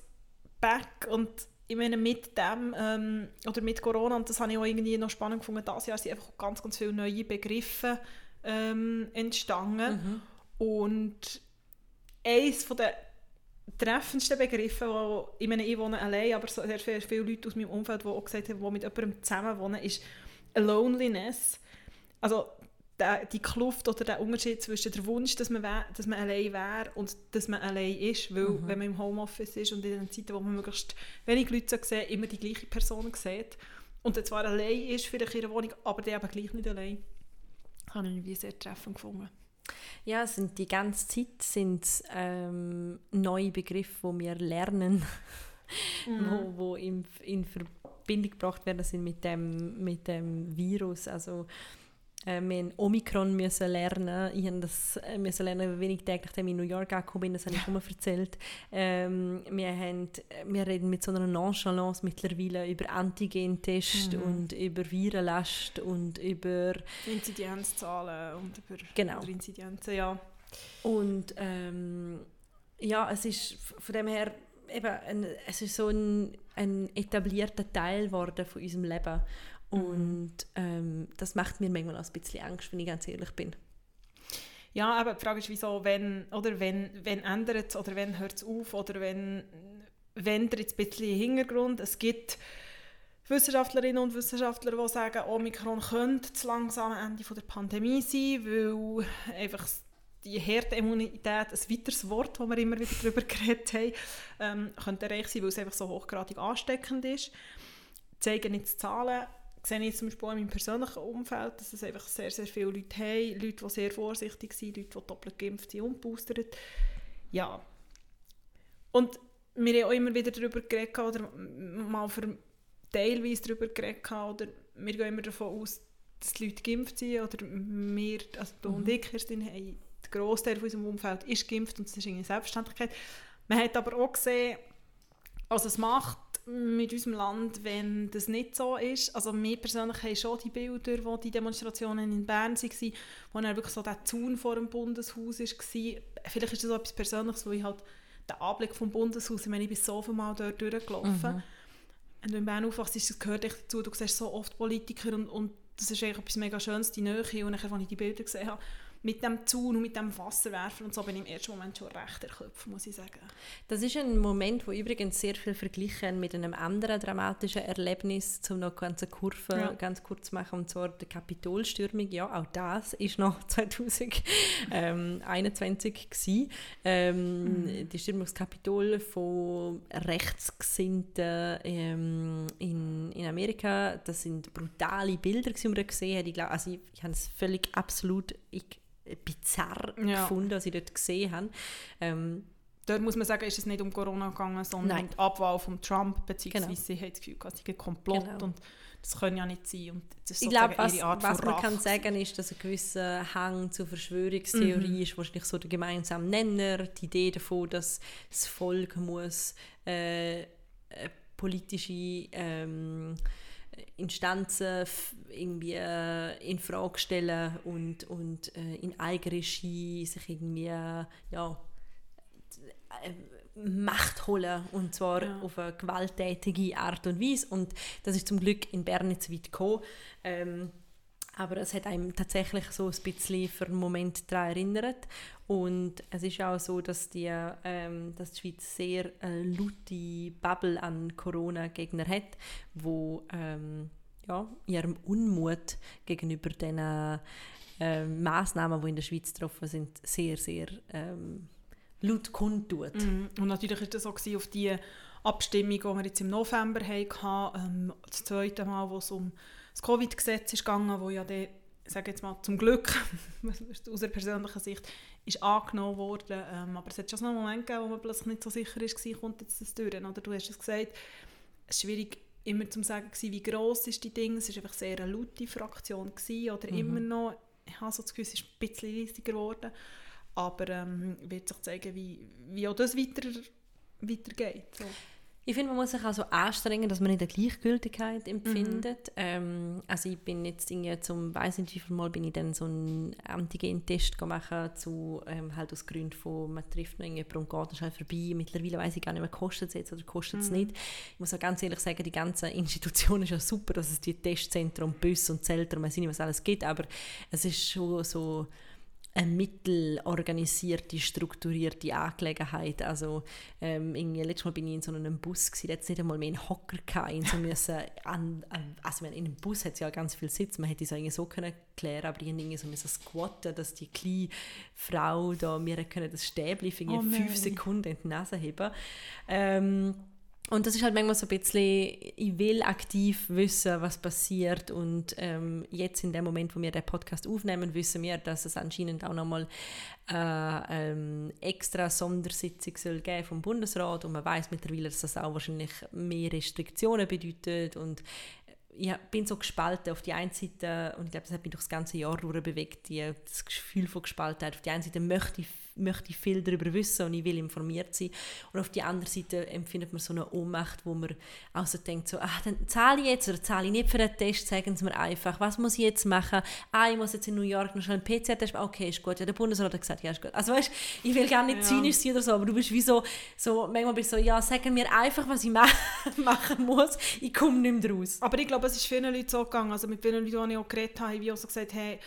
back und ich meine, mit dem, ähm, oder mit Corona, und das habe ich auch irgendwie noch spannend gefunden, dieses Jahr sind einfach ganz, ganz viele neue Begriffe ähm, entstanden. Mhm. Und eines der treffendsten Begriffe, wo, ich meine, ich wohne allein, aber sehr, sehr viele Leute aus meinem Umfeld, die auch gesagt haben, die mit jemandem zusammen wohnen, ist Loneliness. Also der, die Kluft oder der Unterschied zwischen dem Wunsch, dass man, dass man allein wäre und dass man allein ist, weil mhm. wenn man im Homeoffice ist und in den Zeiten, wo man möglichst wenig Leute sieht, immer die gleiche Person sieht und zwar allein ist, vielleicht in ihrer Wohnung, aber die eben gleich nicht allein, habe ich irgendwie sehr treffend gefunden. Ja, sind die ganze Zeit sind ähm, neue Begriffe, die wir lernen, mhm. wo, wo in, in Verbindung gebracht werden sind mit dem, mit dem Virus. Also äh, wir mussten Omikron müssen lernen. Ich musste das äh, müssen lernen, wenig Tage nachdem ich in New York angekommen bin. Das habe ich mal erzählt. Ähm, wir, haben, wir reden mit so einer Nonchalance mittlerweile über Antigen-Tests mhm. und über Virenlast und über... Inzidenzzahlen und über, genau. über Inzidenzen, ja. Und ähm, ja, es ist von dem her eben ein, es ist so ein, ein etablierter Teil geworden von unserem Leben. Und ähm, das macht mir manchmal auch ein bisschen Angst, wenn ich ganz ehrlich bin. Ja, aber die Frage ist, wieso, wenn, oder wenn, wenn ändert es oder wenn hört es auf oder wenn, wenn jetzt ein bisschen Hintergrund. Es gibt Wissenschaftlerinnen und Wissenschaftler, die sagen, Omikron könnte das langsame Ende der Pandemie sein, weil einfach die Herdenimmunität, ein weiteres Wort, das wir immer wieder darüber geredet haben, ähm, könnte erreicht sein, weil es einfach so hochgradig ansteckend ist. Zeigen jetzt Zahlen, sehe ich zum Beispiel in meinem persönlichen Umfeld, dass es einfach sehr, sehr viele Leute haben, Leute, die sehr vorsichtig sind, Leute, die doppelt geimpft sind und boostert. Ja. Und wir haben auch immer wieder darüber geredet, oder mal für teilweise darüber geredet, oder wir gehen immer davon aus, dass die Leute geimpft sind, oder wir, also du mhm. und ich, Kerstin, haben, der Großteil von unserem Umfeld ist geimpft und das ist eine Selbstständigkeit. Man hat aber auch gesehen, also es macht mit unserem Land, wenn das nicht so ist. Also wir persönlich haben schon die Bilder, wo die Demonstrationen in Bern waren, wo dann wirklich so der Zaun vor dem Bundeshaus war. Vielleicht ist das auch etwas Persönliches, wo ich halt den Anblick vom Bundeshaus, ich meine, ich bin so viel Mal dort durchgelaufen. Mhm. Wenn du in Bern aufwachst, das gehört echt dazu, du siehst so oft Politiker und, und das ist eigentlich etwas mega Schönes, die Nähe. Und nachher, als ich die Bilder gesehen habe, mit dem Zaun und mit dem Wasserwerfer und so bin ich im ersten Moment schon recht erklopft, muss ich sagen. Das ist ein Moment, wo übrigens sehr viel verglichen mit einem anderen dramatischen Erlebnis, um noch eine Kurve ja. ganz kurz zu machen, und zwar die Kapitolstürmung. Ja, auch das ist noch 2021 ähm, Ähm, mhm. Die Stürmung des Kapitol von Rechtsgesinnten ähm, in, in Amerika, das sind brutale Bilder, die man gesehen hat. Ich, glaub, also ich, ich habe es völlig absolut... Ich, bizarr ja. gefunden, was ich dort gesehen habe. Ähm, dort muss man sagen, ist es nicht um Corona gegangen, sondern Nein. um die Abwahl von Trump, beziehungsweise genau. sie hat das Gefühl, es sei Komplott genau. und das kann ja nicht sein. Und das ist ich glaube, was, was man kann sagen ist, dass ein gewisser Hang zur Verschwörungstheorie mhm. ist wahrscheinlich so der gemeinsame Nenner, die Idee davon, dass das Volk muss äh, politische ähm, Instanzen irgendwie äh, in Frage stellen und, und äh, in Eigenregie sich irgendwie äh, ja, Macht holen und zwar ja. auf eine gewalttätige Art und Weise und das ist zum Glück in Bern nicht so weit gekommen. Ähm, aber es hat einem tatsächlich so ein bisschen für einen Moment daran erinnert. Und es ist auch so, dass die, ähm, dass die Schweiz sehr äh, laute Bubble an Corona-Gegner hat, wo ähm, ja, ihrem Unmut gegenüber den äh, Massnahmen, die in der Schweiz getroffen sind, sehr, sehr ähm, laut kundtut. Mm, und natürlich war das auch auf die Abstimmung, die wir jetzt im November hatten, ähm, das zweite Mal, wo es um das Covid-Gesetz ist gegangen, wo ja der, sage jetzt mal zum Glück, aus der persönlichen Sicht, ist angenommen worden. Ähm, aber es hat schon so einen Moment gegeben, wo man plötzlich nicht so sicher war, kommt jetzt das durch. Oder du hast es gesagt, es ist schwierig immer zu sagen, wie gross ist die Dinge. Es war einfach sehr eine laute Fraktion gewesen, oder mhm. immer noch. Ich habe so das Gefühl, es ist ein bisschen riesiger geworden. Aber ähm, wird sich zeigen, wie, wie auch das weiter, weitergeht. So. Ich finde, man muss sich also anstrengen, dass man nicht eine Gleichgültigkeit empfindet. Mhm. Ähm, also ich bin jetzt irgendwie zum, weiß nicht wie viel Mal, bin ich dann so einen Antigen-Test gemacht zu, ähm, halt aus Gründen von, man trifft noch jemanden und geht schnell vorbei. Mittlerweile weiß ich gar nicht mehr, kostet es jetzt oder kostet es mhm. nicht. Ich muss auch ganz ehrlich sagen, die ganze Institution ist ja super, dass es die Testzentren, und Zelte und weiß nicht, was alles gibt, aber es ist schon so eine mittelorganisierte, strukturierte Angelegenheit. Also ähm, irgendwie, letztes Mal bin ich in so einem Bus, gewesen, jetzt nicht einmal mehr einen Hocker gehabt, so müssen an, also in einem Bus hat es ja ganz viel Sitz, man hätte es irgendwie so können klären, aber ich irgendwie so müssen squatten, dass die kleine Frau da mir können das Stäbchen für oh, fünf Sekunden in die Nase heben. Ähm, und das ist halt manchmal so ein bisschen, ich will aktiv wissen, was passiert. Und ähm, jetzt in dem Moment, wo wir den Podcast aufnehmen, wissen wir, dass es anscheinend auch nochmal äh, ähm, extra Sondersitzung soll geben vom Bundesrat. Und man weiß mittlerweile, dass das auch wahrscheinlich mehr Restriktionen bedeutet. Und ich bin so gespalten. Auf die einen Seite, und ich glaube, das hat mich durch das ganze Jahr bewegt, das Gefühl von Gespaltenheit. Auf die einen Seite möchte ich möchte ich viel darüber wissen und ich will informiert sein. Und auf der anderen Seite empfindet man so eine Ohnmacht, wo man auch so denkt, so, ach, dann zahle ich jetzt oder zahle ich nicht für einen Test, sagen Sie mir einfach, was muss ich jetzt machen? Ah, ich muss jetzt in New York noch schnell einen PCR-Test machen, okay, ist gut. Ja, der Bundesrat hat gesagt, ja, ist gut. Also weißt, ich will gar nicht ja. zynisch sein oder so, aber du bist wie so, so manchmal bist du so, ja, sagen mir einfach, was ich machen muss, ich komme nicht mehr raus. Aber ich glaube, es ist vielen Leuten so gegangen, also mit vielen Leuten, die ich auch geredet habe, wie auch so gesagt, hey,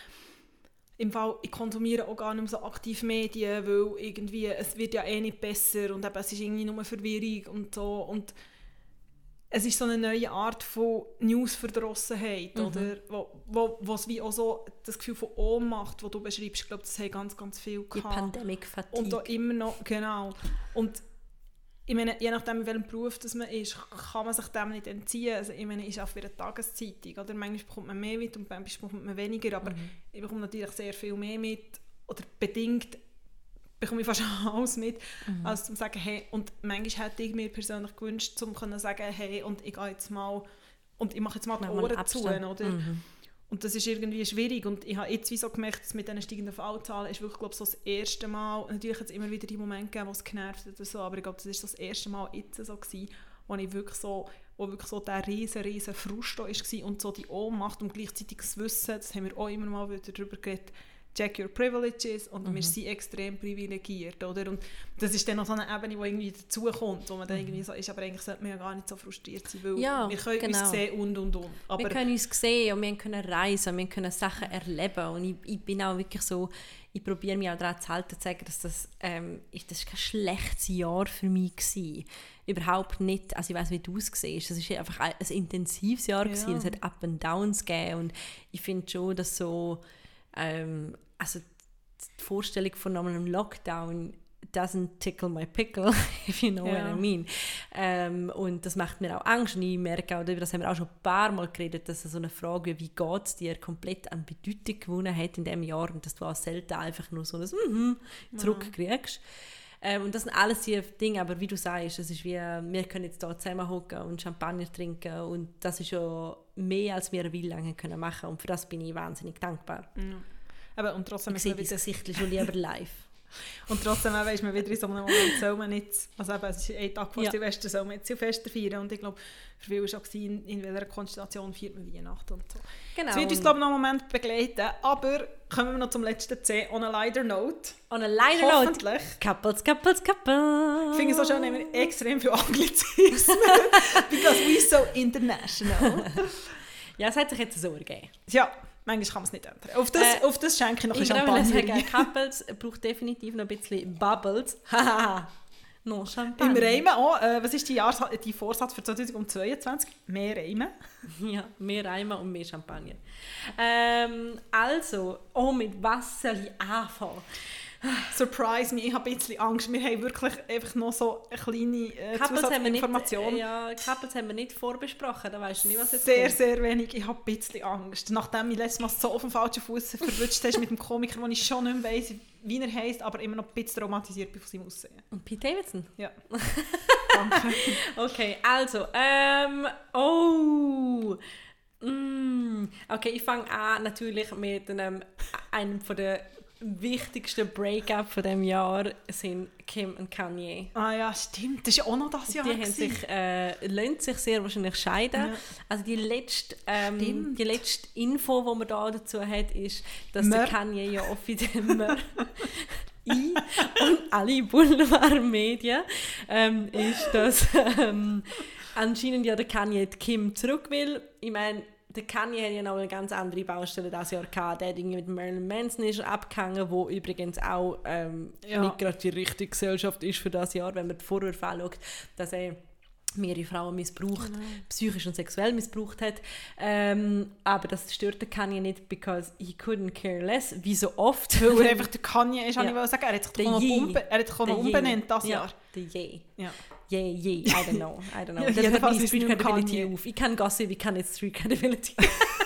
im Fall, ich konsumiere auch gar nicht mehr so aktiv Medien, weil irgendwie, es wird ja eh nicht besser und eben, es ist irgendwie nur Verwirrung und so und es ist so eine neue Art von Newsverdrossenheit, mhm. oder? Wo, wo, was wie auch so das Gefühl von Ohnmacht, das du beschreibst, ich glaube, das haben ganz, ganz viel gehabt. Die Pandemic Fatigue. Und da immer noch, genau. Und ich meine, je nachdem, in welchem Beruf das man ist, kann man sich dem nicht entziehen. Also, ich meine, ist auch für eine Tageszeitung. Oder? Manchmal bekommt man mehr mit und manchmal bekommt man weniger. Aber mhm. ich bekomme natürlich sehr viel mehr mit. Oder bedingt bekomme ich fast alles mit, mhm. als zu sagen, hey, und manchmal hätte ich mir persönlich gewünscht, um zu sagen, hey, und ich gehe jetzt mal, und ich mache jetzt mal die Ohren zu, oder? Mhm. Und das ist irgendwie schwierig. Und ich habe jetzt wie so gemerkt, dass mit diesen steigenden Fallzahlen ist wirklich glaube so das erste Mal, natürlich hat es immer wieder die Momente gegeben, wo es genervt hat oder so, aber ich glaube, das ist so das erste Mal jetzt so gewesen, wo ich wirklich so, wo wirklich so der riesen, riesen Frust da war und so die Ohnmacht und gleichzeitig das Wissen, das haben wir auch immer mal wieder darüber geredet, check your privileges und mhm. wir sind extrem privilegiert, oder? Und das ist dann noch so eine Ebene, die irgendwie dazukommt, wo man dann irgendwie mhm. so ist, aber eigentlich sollte man ja gar nicht so frustriert sein, weil ja, wir können genau. uns sehen und und und. Aber wir können uns sehen und wir können reisen, wir können Sachen erleben und ich, ich bin auch wirklich so, ich probiere mich auch daran zu halten, zu sagen, dass das, ähm, das ist kein schlechtes Jahr für mich war. Überhaupt nicht. Also ich weiß wie du es siehst. Es war einfach ein, ein intensives Jahr. Ja. Gewesen. Es hat Up and Downs gegeben und ich finde schon, dass so ähm, also die Vorstellung von einem Lockdown doesn't tickle my pickle, if you know ja. what I mean. Ähm, und das macht mir auch Angst. Und ich merke auch, das haben wir auch schon ein paar Mal geredet, dass so eine Frage, wie geht es dir, komplett an Bedeutung gewonnen hat in diesem Jahr und dass du auch selten einfach nur so ein mm -hmm zurückkriegst. Ähm, und das sind alles die Dinge, aber wie du sagst, es ist wie, wir können jetzt hier zusammen hocken und Champagner trinken und das ist ja mehr, als wir eine Weile lang können machen und für das bin ich wahnsinnig dankbar. Ja. Aber, und trotzdem ich sehe dein Gesicht schon lieber live. Und trotzdem ist man wieder in so einem Moment, soll man nicht, also eben, es ist ein Tag vor ja. Silvester, soll man jetzt Silvester feiern und ich glaube, für viele war auch, in, in welcher Konstellation feiert man Weihnachten und so. Genau. Das wird uns, glaube ich, noch einen Moment begleiten, aber kommen wir noch zum letzten C, on a lighter note. On a lighter Hoffentlich. note. Couples, couples, couples. Ich finde es so schön, haben wir extrem viel Anglizismen, because we so international. ja, es hat sich jetzt so ergeben. Ja. Manchmal kann man es nicht ändern. Auf das, äh, auf das schenke ich noch ein Champagner. Sagen, Couples braucht definitiv noch ein bisschen Bubbles. No Champagner. Im Reimen auch. Äh, was ist die, Jahres die Vorsatz für 2022? Mehr Reimen. ja, mehr Reimen und mehr Champagner. Ähm, also, oh, mit was soll ich anfangen? Surprise me, ich habe ein bisschen Angst. Wir haben wirklich einfach noch so eine kleine äh, Zusatzinformation. ja, Couples haben wir nicht vorbesprochen, da weißt du nicht, was jetzt Sehr, kommt. sehr wenig. Ich habe ein bisschen Angst. Nachdem ich letztes Mal so auf dem falschen Fuß verwünscht hast mit dem Komiker, wo ich schon nicht mehr weiss, wie er heisst, aber immer noch ein bisschen traumatisiert bin von seinem Aussehen. Und Pete Davidson? Ja. Danke. okay, also, ähm, oh... Mm, okay, ich fange an natürlich mit einem, einem von der wichtigsten Breakup von dem Jahr sind Kim und Kanye. Ah ja, stimmt. Das ist auch noch das Jahr. Die haben sich, äh, lassen sich sehr wahrscheinlich scheiden. Ja. Also die letzte, ähm, die letzte Info, die man da dazu hat, ist, dass Mör. der Kanye ja offiziell ich und alle Boulevardmedien ähm, ist, dass ähm, anscheinend ja der Kanye Kim zurück will. Ich meine, der Kanye hat ja noch eine ganz andere Baustelle dieses Jahr gehabt. Der hat irgendwie mit Marilyn Manson ist abgehangen, wo übrigens auch ähm, ja. nicht gerade die richtige Gesellschaft ist für das Jahr, wenn man die Vorwürfe anschaut, dass er mehrere Frauen missbraucht, genau. psychisch und sexuell missbraucht hat. Ähm, aber das stört den Kanye nicht, because he couldn't care less, wie so oft. Weil er einfach der Kanye ist, ja. ich sagen. Er hat sich noch, umbe er hat noch umbenannt das Jahr. Der Je. Ja. Je, je, I don't know. I don't know. das hört meine Street Credibility auf. Ich kann Gossip, ich kann nicht Street Credibility.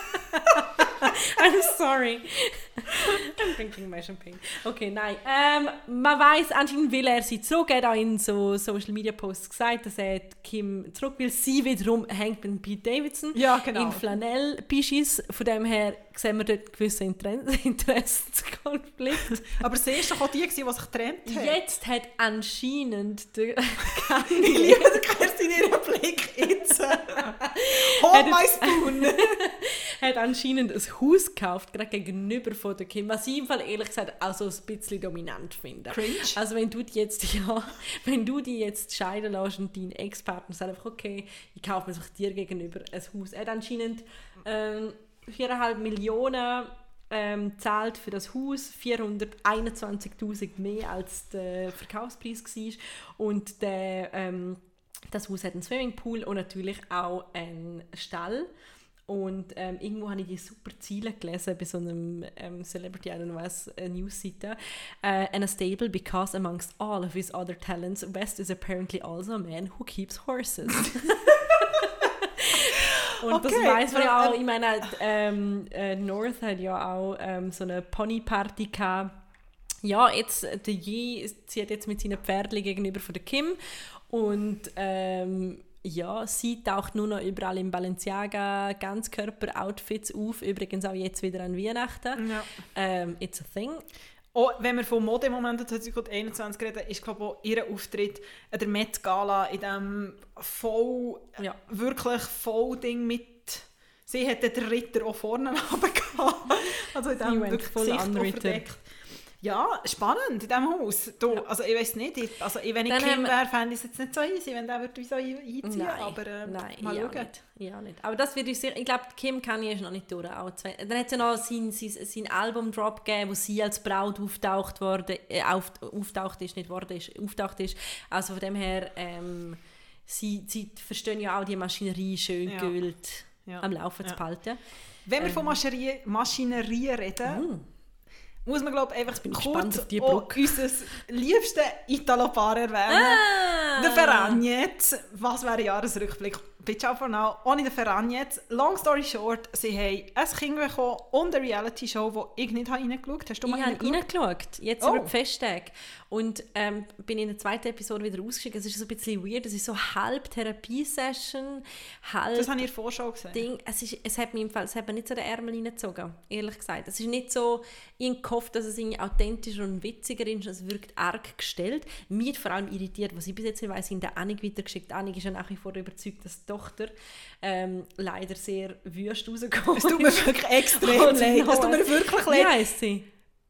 I'm sorry. I'm drinking my champagne. Okay, nein. Ähm, man weiß, anscheinend will er sie zurück. Er hat auch in so Social Media Posts gesagt, dass er Kim zurück will. Sie wiederum hängt mit Pete Davidson ja, genau. in Flanell-Pischis. Von dem her sehen wir dort gewisse Interessenskonflikt. Aber sie war doch auch die, die sich getrennt hat. Jetzt hat anscheinend der Ich liebe Kerstin ihren Blick jetzt. Hold my spoon! Hat anscheinend ein Haus gekauft, gerade gegenüber von der Kim, was ich im Fall ehrlich gesagt auch so ein bisschen dominant finde. Cringe? Also wenn du die jetzt, ja, wenn du die jetzt scheiden lässt und dein Ex-Partner sagt einfach, okay, ich kaufe mir dir gegenüber ein Haus. Er hat anscheinend ähm, 4,5 Millionen ähm, zahlt für das Haus 421.000 mehr als der Verkaufspreis war und der, ähm, das Haus hat einen Swimmingpool und natürlich auch einen Stall und ähm, irgendwo habe ich die super Ziele gelesen bei so einem ähm, Celebrity, I don't know was, äh, Newsseite. Uh, and a stable because amongst all of his other talents, West is apparently also a man who keeps horses. Und okay. das weiß man ja auch, ich meine, ähm, äh, North hat ja auch ähm, so eine Ponyparty gehabt. Ja, jetzt, äh, der Yi zieht jetzt mit seinen Pferdchen gegenüber von der Kim und ähm, ja, sie taucht nur noch überall im Balenciaga Ganzkörper-Outfits auf, übrigens auch jetzt wieder an Weihnachten. Ja. Ähm, it's a thing. Oh, wenn wir von Modemomenten 2021 reden, ist glaube ich ihr Auftritt an der Met Gala in diesem voll, ja. wirklich voll Ding mit Sie hatte den Ritter auch vorne gehabt. Also in dem wirklich voll verdeckt. Ja, spannend in diesem Haus. Du, ja. Also ich weiß nicht, ich, also wenn ich Dann Kim wäre, fände ich es jetzt nicht so easy, wenn der würde so einziehen nein, aber äh, nein, mal schauen. Nicht. Ja, nicht. Aber das würde ich sehr, ich glaube, Kim Kanye ist noch nicht durch. Auch zwei, dann hat es ja noch sein, sein, sein Album-Drop gegeben, wo sie als Braut auftaucht, worden, äh, auf, auftaucht ist, nicht worden ist, auftaucht ist. Also von dem her, ähm, sie, sie verstehen ja auch die Maschinerie schön ja. Geld ja. am Laufen zu behalten. Wenn wir ähm, von Maschinerie, Maschinerie reden, uh muss man glaube einfach bin kurz auf die Brücke. unser liebstes Italo-Paar erwähnen. Ah. Der Ferragnez. Was wäre Jahresrückblick? Bitte auch now. Ohne den Ferragnez. Long story short, sie haben ein Kind bekommen und eine Reality-Show, die ich nicht reingeschaut habe. Hast du mal ich habe reingeschaut. Jetzt oh. über die Festtage. Und ähm, bin in der zweiten Episode wieder ausgestiegen. Es ist so ein bisschen weird. Es ist so halb Therapiesession, halb... Das habe ich in der Vorschau gesehen. Ding. Es, ist, es hat mich im Fall es hat mir nicht so den Ärmel reingezogen, ehrlich gesagt. Es ist nicht so... Ich gehofft, dass es irgendwie authentischer und witziger ist. Es wirkt arg gestellt. Mir vor allem irritiert, was ich bis jetzt weiß, in der Annik weitergeschickt. Annik ist ja nach wie vor überzeugt, dass die Tochter ähm, leider sehr wüst rausgekommen ist. Es tut mir wirklich extrem leid. Es tut mir wirklich leid. Wie heisst sie?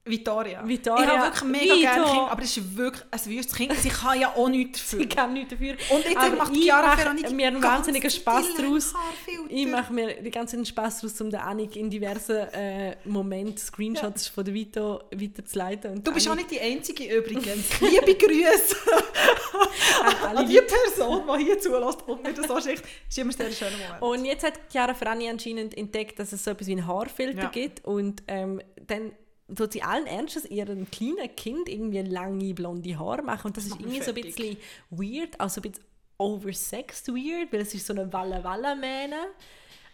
Vittoria. Vittoria. Ich habe wirklich mega Vito. gerne Kind, aber es ist wirklich ein wüstes Kind. Sie kann ja auch nichts dafür. Sie kann nichts dafür. Und jetzt aber macht Chiara Ferranic mir einen wahnsinnigen Spass daraus. Ich mache mir den ganzen Spass daraus, um den Annik in diversen äh, Momenten Screenshots ja. von der Vito weiterzuleiten. Und du bist Annik... auch nicht die Einzige übrigens. Liebe Grüße an die Person, die hier zulässt und mir das so schickt. Das ist immer sehr schöner Moment. Und jetzt hat Chiara Ferrani anscheinend entdeckt, dass es so etwas wie einen Haarfilter ja. gibt und ähm, dann tut sie allen Ernstes ihrem kleinen Kind irgendwie lange blonde Haare machen und das, das ist irgendwie so ein bisschen weird, also ein bisschen oversexed weird, weil es ist so eine Walla Walla Mähne.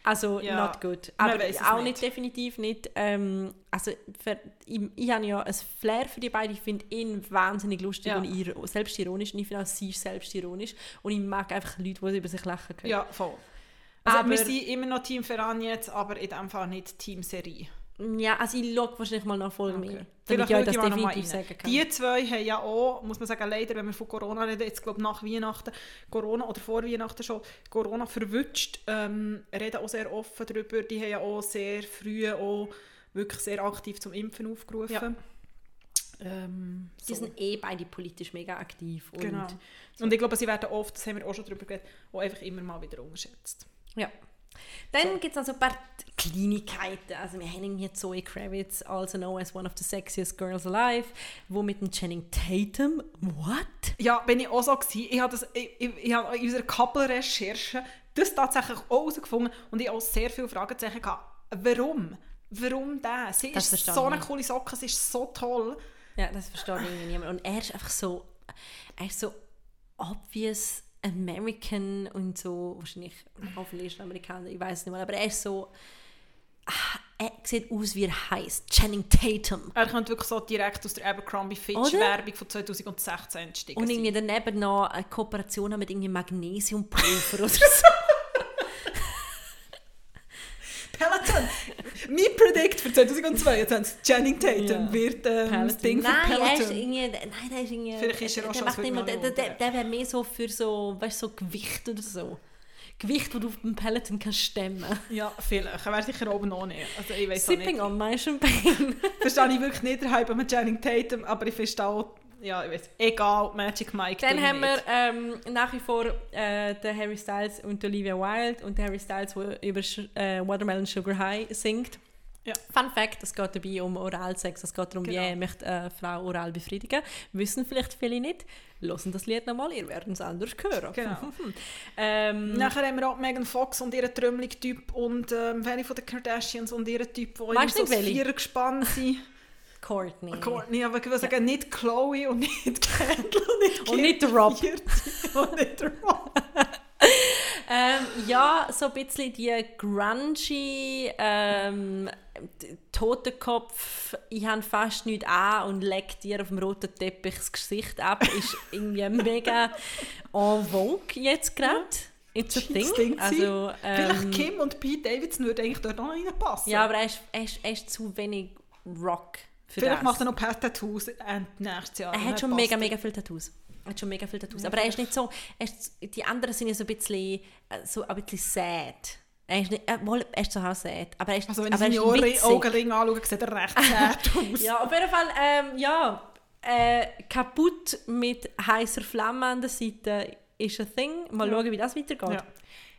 Also ja, not good. Aber auch nicht. nicht. definitiv nicht. Ähm, also für, ich, ich habe ja ein Flair für die beiden. Ich finde ihn wahnsinnig lustig ja. und ir selbstironisch. Und ich finde auch sie selbstironisch. Und ich mag einfach Leute, die über sich lachen können. Ja, voll. Also aber, wir sind immer noch Team Ferran jetzt, aber in dem Fall nicht Team Serie. Ja, also ich schaue wahrscheinlich mal nach Folge Okay. mehr. Damit Vielleicht ich euch das ich definitiv sagen kann. Die zwei haben ja auch, muss man sagen, leider, wenn wir von Corona reden, jetzt glaube nach Weihnachten, Corona oder vor Weihnachten schon, Corona verwünscht, ähm, reden auch sehr offen darüber. Die haben ja auch sehr früh auch wirklich sehr aktiv zum Impfen aufgerufen. Ähm, Die so. sind eh beide politisch mega aktiv. Und Genau. Und ich glaube, sie werden oft, das haben wir auch schon darüber geredet, auch einfach immer mal wieder unterschätzt. Ja. Dann gibt es also ein paar Kleinigkeiten. Also wir haben irgendwie Zoe Kravitz, also known as one of the sexiest girls alive, wo mit dem Channing Tatum, what? Ja, bin ich auch so gewesen. Ich habe, das, ich, ich, ich habe in unserer Couple-Recherche das tatsächlich auch herausgefunden und ich habe auch sehr viele Fragezeichen gehabt. Warum? Warum der? Sie Das ist so eine coole Socke, sie ist so toll. Ja, das versteht irgendwie niemand. Und er ist einfach so, er ist so obvious American und so, wahrscheinlich, hoffentlich ist er Amerikaner, ich weiß nicht mal, aber er ist so, ah, er sieht aus wie er heißt, Channing Tatum. Er könnte wirklich so direkt aus der Abercrombie Fitch? Werbung von 2016 entsteigen. Und irgendwie daneben noch eine Kooperation haben mit irgendwie Magnesiumpulver oder so. Peloton! Mein Predict für 2022, Channing Tatum Ja. wird ähm, das Ding für nein, ist Peloton. nein, der ist irgendwie, Vielleicht ist er auch der schon der, mal der, schauen. der wäre mehr so für so, weißt, so Gewicht oder so. Gewicht, das du auf dem Peloton kannst stemmen. Ja, vielleicht. Er wäre sicher oben nicht. Also ich weiß auch nicht. Sipping on my champagne. Verstehe ich wirklich nicht den Hype mit Channing Tatum, aber ich verstehe auch, ja, ich weiß, egal, Magic Mike. Dann haben wir ähm, nach wie vor äh, den Harry Styles und Olivia Wilde und Harry Styles, der über äh, Watermelon Sugar High singt. Ja. Fun Fact, es geht dabei um Oralsex, es geht darum, wie Genau. er möchte eine Frau oral befriedigen. Wissen vielleicht viele nicht. Hören das Lied nochmal, ihr werdet es anders hören. Genau. ähm, Nachher haben wir auch Megan Fox und ihren Trümmelig-Typ und ähm, welche von den Kardashians und ihren Typ, die immer so du nicht, welche? vier gespannt sind. Courtney. Courtney, aber ich will sagen, nicht Chloe und nicht Kendall und nicht Und nicht Rob. Und nicht Rob. Ähm, ja, so ein bisschen die grungy, ähm, Totenkopf, ich habe fast nichts an und leg dir auf dem roten Teppich das Gesicht ab, ist irgendwie mega en vogue jetzt gerade. It's a thing. Ding Also, Vielleicht ähm, Kim und Pete Davidson würden eigentlich dort noch reinpassen. ja, aber er ist, er, ist, er ist zu wenig Rock Vielleicht das. macht er noch Pat Tattoos Ende nächstes Jahr. Er hat schon mega, mega viele Tattoos. Er hat schon mega viele Tattoos. Aber er ist nicht so. Ist, die anderen sind ja so ein bisschen, äh, so ein bisschen sad. Er ist, nicht, er, wohl, er ist zu Hause sad. Aber er ist, Also wenn ich seine. Augenringe anschaue, sieht er recht sad aus. Ja, auf jeden Fall, ähm, ja. Äh, kaputt mit heißer Flamme an der Seite ist ein Thing. Mal Ja. schauen, wie das weitergeht. Ja.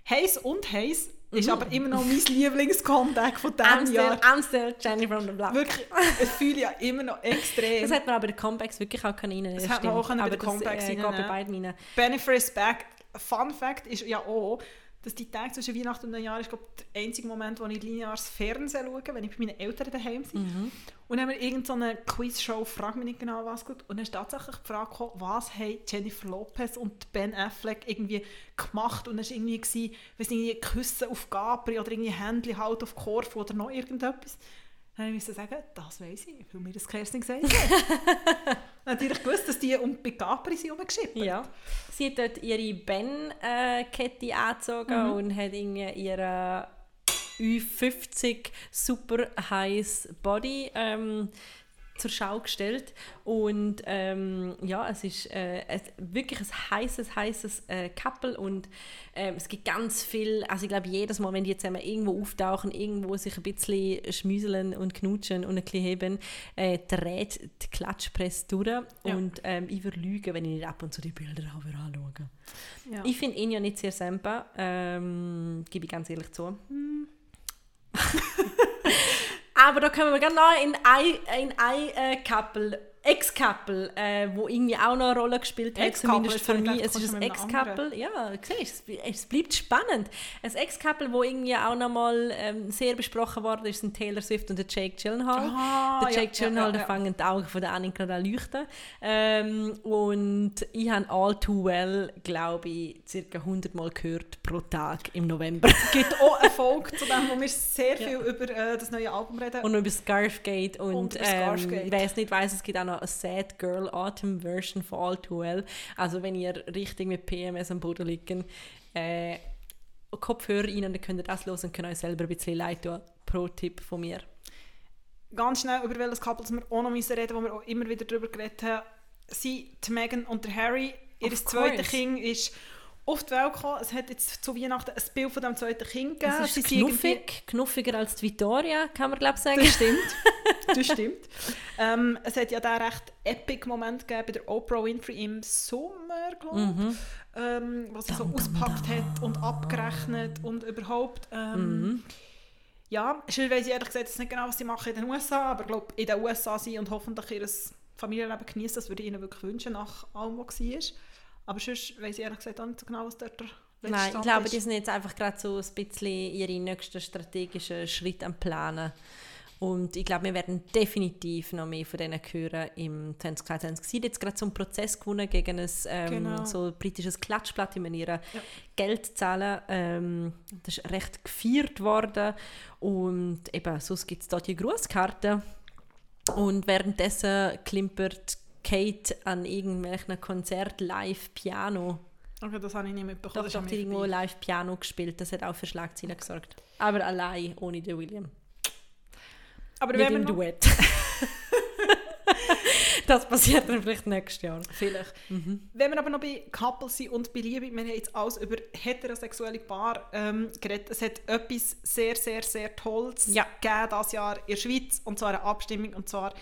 Heiß und heiß ist aber immer noch mein Lieblingscomeback von diesem I'm still, Jahr. I'm still Jenny from the Block. Wirklich, ich fühle ja immer noch extrem. Das hat man aber in den Comebacks wirklich auch können rein. Das hat man auch können bei aber den Comebacks das, äh, geht bei beiden rein. Benefit is back. Fun Fact ist ja auch, dass die Tage zwischen Weihnachten und Neujahr ist glaub, der einzige Moment, wo ich lineares Fernsehen schaue, wenn ich bei meinen Eltern daheim bin. Mhm. Und dann haben wir irgendeine Quizshow, frag mich nicht genau was, geschaut. und dann ist tatsächlich die Frage gekommen, was haben Jennifer Lopez und Ben Affleck irgendwie gemacht und dann war irgendwie, gewesen, weiss nicht, Küssen auf Capri oder irgendwie Händchen halt auf Korfu oder noch irgendetwas. Dann musste ich sagen, das weiss ich, weil mir das Kerstin gesagt hat. Natürlich gewusst, dass die um bei Capri sind rumgeschippt. Ja. Sie hat dort ihre Ben-Kette angezogen Mhm. und hat irgendwie ihre Ü50 super heiß Body ähm, zur Schau gestellt. Und ähm, ja, es ist äh, es, wirklich ein heißes, heißes äh, Couple und ähm, es gibt ganz viel, also ich glaube jedes Mal, wenn die zusammen irgendwo auftauchen, irgendwo sich ein bisschen schmüseln und knutschen und ein bisschen heben, äh, dreht die Klatschpresse durch Ja. und ähm, ich würde lügen, wenn ich nicht ab und zu die Bilder auch wieder anschaue. Ja. Ich finde ihn ja nicht sehr semper, ähm, gebe ich ganz ehrlich zu. Aber da kommen wir noch in ein, in ein äh, Couple, Ex-Couple, äh, wo irgendwie auch noch eine Rolle gespielt hat, zumindest für mich. Es ist ein Ex-Couple, ja, siehst es, es bleibt spannend. Ein Ex-Couple, wo irgendwie auch noch mal ähm, sehr besprochen worden ist, sind Taylor Swift und der Jake Gyllenhaal. Ah, der ja, Jake Gyllenhaal, ja, da ja, ja. fangen die Augen von der Annie gerade an leuchten. Ähm, und ich habe all too well, glaube ich, ca. 100 Mal gehört pro Tag im November. Es gibt auch eine Folge zu dem, wo wir sehr viel über äh, das neue Album reden. Und über Scarfgate und, Und über ähm, Scarfgate. wer es nicht weiß, es gibt auch noch eine Sad Girl Autumn Version von All Too Well. Also wenn ihr richtig mit PMS am Boden liegt, äh, Kopfhörer rein, dann könnt ihr das hören und könnt euch selber ein bisschen leid tun. Pro-Tipp von mir. ganz schnell über welches Couple wir auch noch müssen reden, wo wir auch immer wieder darüber geredet haben. Sie, die Meghan und der Harry, ihr zweites Kind ist auf die Welt gekommen. Es hat jetzt zu Weihnachten ein Bild von dem zweiten Kind gegeben. Es ist knuffig, knuffiger als die Victoria, kann man glaube ich sagen. Das stimmt. das stimmt. Ähm, es hat ja da recht epic Moment gegeben bei der Oprah Winfrey im Sommer, glaube ich, mhm. ähm, wo sie so auspackt hat und abgerechnet und überhaupt. Ähm, mhm. Ja, ich weiß ehrlich gesagt nicht genau, was sie machen in den USA, aber ich glaube, in den USA sind und hoffentlich ihr Familienleben genießen, das würde ich ihnen wirklich wünschen, nach allem, was war. Aber sonst weiß ich ehrlich gesagt auch nicht so genau, was dort der Nein, ich glaube, ist. die sind jetzt einfach gerade so ein bisschen ihre nächsten strategischen Schritte am Planen. Und ich glaube, wir werden definitiv noch mehr von denen hören im 2022. Sie hat jetzt gerade so einen Prozess gewonnen gegen ein ähm, genau. so britisches Klatschblatt, in manieren ja. Geld zahlen. Ähm, das ist recht gefeiert worden. Und eben, sonst gibt es da die Grußkarte. Und währenddessen klimpert Kate an irgendwelchen Konzert live Piano. Okay, das habe ich nicht mitbekommen. Doch, doch, die irgendwo live Piano gespielt. Das hat auch für Schlagzeilen gesorgt. Aber allein, ohne den William. Aber Mit wenn Duett. das passiert dann vielleicht nächstes Jahr. Vielleicht. Mhm. Wenn wir aber noch bei Couples sind und bei Liebe, wir haben jetzt alles über heterosexuelle Paar ähm, geredet. Es hat etwas sehr, sehr, sehr Tolles ja. gegeben dieses Jahr in der Schweiz, und zwar eine Abstimmung, und zwar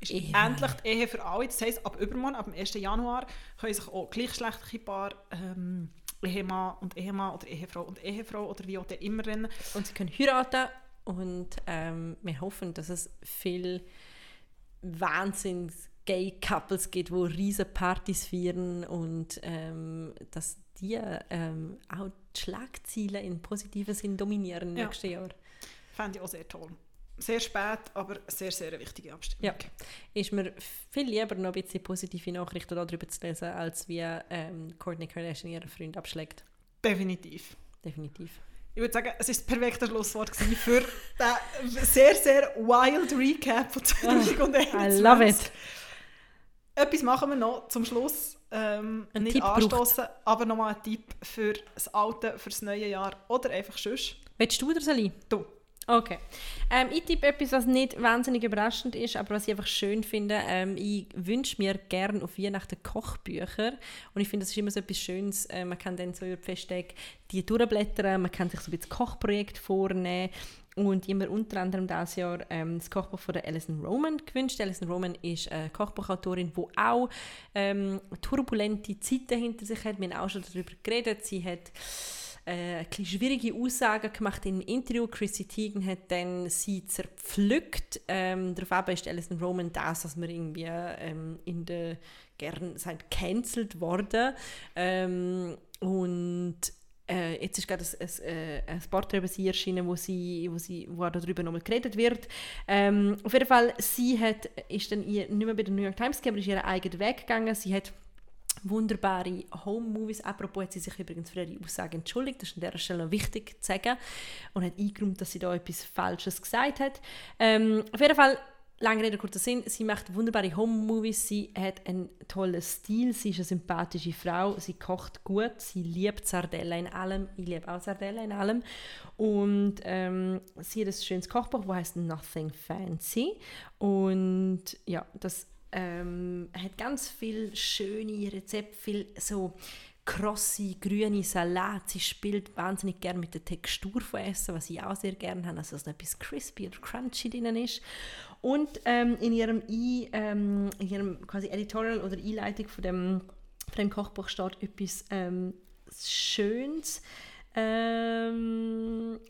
ist Ehe. endlich die Ehe für alle. Das heisst, ab übermorgen, ab dem 1. Januar, können sich auch gleichgeschlechtliche Paare ähm, Ehemann und Ehemann oder Ehefrau und Ehefrau oder wie auch immer nennen. Und sie können heiraten und ähm, wir hoffen, dass es viel Wahnsinns Gay Couples gibt, wo riesige Partys feiern und ähm, dass die ähm, auch die Schlagziele in positiven Sinn dominieren ja. nächstes Jahr. Fände ich auch sehr toll sehr spät, aber sehr, sehr wichtige Abstimmung. Ja, ist mir viel lieber noch ein bisschen positive Nachrichten darüber zu lesen, als wie ähm, Kourtney Kardashian ihren Freund abschlägt. Definitiv. Definitiv. Ich würde sagen, es ist das perfekte Schlusswort für den sehr, sehr wild Recap von 2021. I love it. Etwas machen wir noch zum Schluss. Ähm, ein nicht Tipp anstoßen, braucht. aber nochmal ein Tipp für das alte, für das neue Jahr oder einfach sonst. Willst du oder soll Du. Okay. Ähm, ich tippe etwas, was nicht wahnsinnig überraschend ist, aber was ich einfach schön finde. Ähm, ich wünsche mir gerne auf Weihnachten Kochbücher. Und ich finde, das ist immer so etwas Schönes. Äh, man kann dann so über die Festtage die durchblättern, man kann sich so ein bisschen Kochprojekt vornehmen. Und ich habe mir unter anderem dieses Jahr ähm, das Kochbuch von der Alison Roman gewünscht. Alison Roman ist eine Kochbuchautorin, die auch ähm, turbulente Zeiten hinter sich hat. Wir haben auch schon darüber geredet. Sie hat äh, schwierige Aussagen gemacht im Interview. Chrissy Teigen hat dann sie zerpflückt. Ähm, darauf ist Alison Roman das, was man irgendwie ähm, in der gern sagt, cancelled worden. Ähm, und äh, jetzt ist gerade ein, ein, äh, ein Porträt über sie erschienen, wo, sie, wo, sie, wo darüber nochmal geredet wird. Ähm, auf jeden Fall, sie hat, ist dann nicht mehr bei der New York Times aber ist ihren eigenen Weg gegangen. Sie hat wunderbare Home-Movies. Apropos hat sie sich übrigens für ihre Aussage entschuldigt, das ist an dieser Stelle wichtig zu sagen, und hat eingeräumt, dass sie da etwas Falsches gesagt hat. Ähm, auf jeden Fall, lange Rede, kurzer Sinn, sie macht wunderbare Home-Movies, sie hat einen tollen Stil, sie ist eine sympathische Frau, sie kocht gut, sie liebt Sardella in allem, ich liebe auch Sardella in allem. Und ähm, sie hat ein schönes Kochbuch, das heißt Nothing Fancy. Und ja, das ähm, hat ganz viele schöne Rezepte, viel so krosse, grüne Salat. Sie spielt wahnsinnig gerne mit der Textur von Essen, was ich auch sehr gerne habe, also dass etwas crispy oder crunchy drin ist. Und ähm, in, ihrem I, ähm, in ihrem quasi Editorial oder Einleitung von dem, von dem Kochbuch steht etwas ähm, Schönes. Ähm,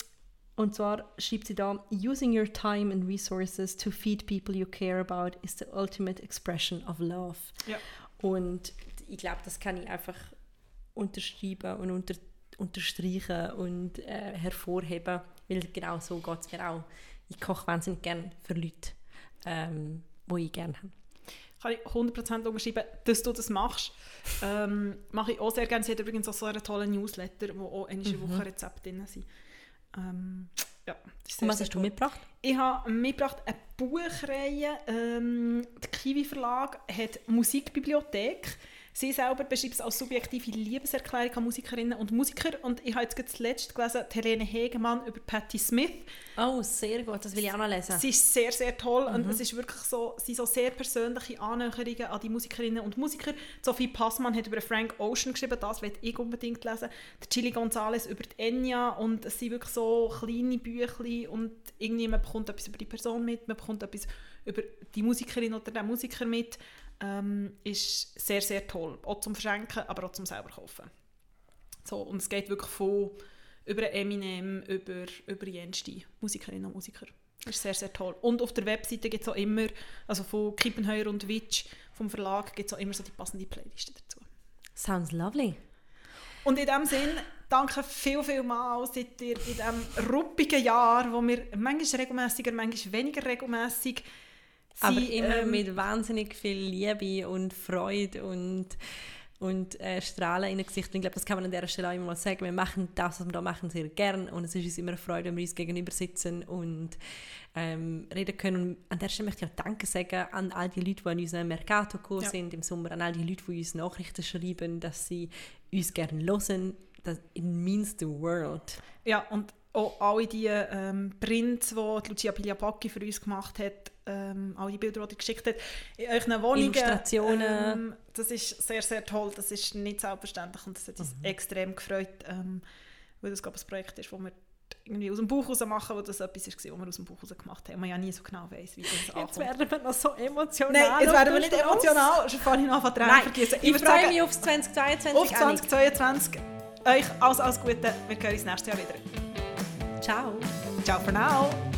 und zwar schreibt sie da, Using your time and resources to feed people you care about is the ultimate expression of love. Ja. Und ich glaube, das kann ich einfach unterschreiben und unter, unterstreichen und äh, hervorheben, weil genau so geht es mir auch. Ich koche wahnsinnig gerne für Leute, ähm, die ich gerne habe. Kann ich 100% unterschreiben, dass du das machst. Ähm, mache ich auch sehr gerne. Sie hat übrigens auch so einen tollen Newsletter, wo auch eine mhm. Woche Rezepte drin sind. Ähm, ja, Und was hast du mitgebracht? Ich habe mitgebracht eine Buchreihe. Ähm, der Kiwi Verlag hat Musikbibliothek. Sie selber beschreibt es als subjektive Liebeserklärung an Musikerinnen und Musiker. Und ich habe jetzt zuletzt gelesen, Helene Hegemann über Patti Smith. Oh, sehr gut, das will ich auch noch lesen. Sie ist sehr, sehr toll mhm. und es ist wirklich so, sind so sehr persönliche Annäherungen an die Musikerinnen und Musiker. Sophie Passmann hat über Frank Ocean geschrieben, das will ich unbedingt lesen. Der Chili González über die Enya und es sind wirklich so kleine Büchlein und irgendwie man bekommt etwas über die Person mit, man bekommt etwas über die Musikerin oder den Musiker mit ähm, ist sehr, sehr toll. Auch zum Verschenken, aber auch zum selber kaufen. So, und es geht wirklich von über Eminem, über, über jenste Musikerinnen und Musiker. Das ist sehr, sehr toll. Und auf der Webseite gibt es auch immer, also von Kippenheuer und Witsch, vom Verlag, gibt es auch immer so die passende Playliste dazu. Sounds lovely. Und in diesem Sinn, danke viel, viel mal, seid ihr in diesem ruppigen Jahr, wo wir manchmal regelmäßiger, manchmal weniger regelmäßig aber immer ähm, mit wahnsinnig viel Liebe und Freude und, und äh, Strahlen in den Gesicht. Ich glaube, das kann man an dieser Stelle auch immer mal sagen. Wir machen das, was wir da machen, sehr gern und es ist uns immer eine Freude, wenn wir uns gegenüber sitzen und ähm, reden können. Und an dieser Stelle möchte ich auch Danke sagen an all die Leute, die an unserem Mercato-Kurs ja. sind im Sommer, an all die Leute, die uns Nachrichten schreiben, dass sie uns gerne hören. Das, it means the world. Ja, und auch alle die ähm, Prints, die Lucia Pigliapacchi für uns gemacht hat, ähm, all die Bilder, die sie geschickt hat, in euren Wohnungen. Illustrationen. Ähm, das ist sehr, sehr toll. Das ist nicht selbstverständlich und das hat uns mhm. extrem gefreut, ähm, weil das glaube ich, ein Projekt ist, das wir irgendwie aus dem Buch raus machen, wo das etwas war, was wir aus dem Buch raus gemacht haben. Man ja nie so genau weiß, wie das ankommt. Jetzt werden wir noch so emotional. Nein, jetzt werden wir nicht emotional. Schon vorhin an Tränen vergessen. Ich, ich freue mich auf 2022. Auf 2022. Euch alles, alles Gute. Wir hören uns nächstes Jahr wieder. Ciao. Ciao for now.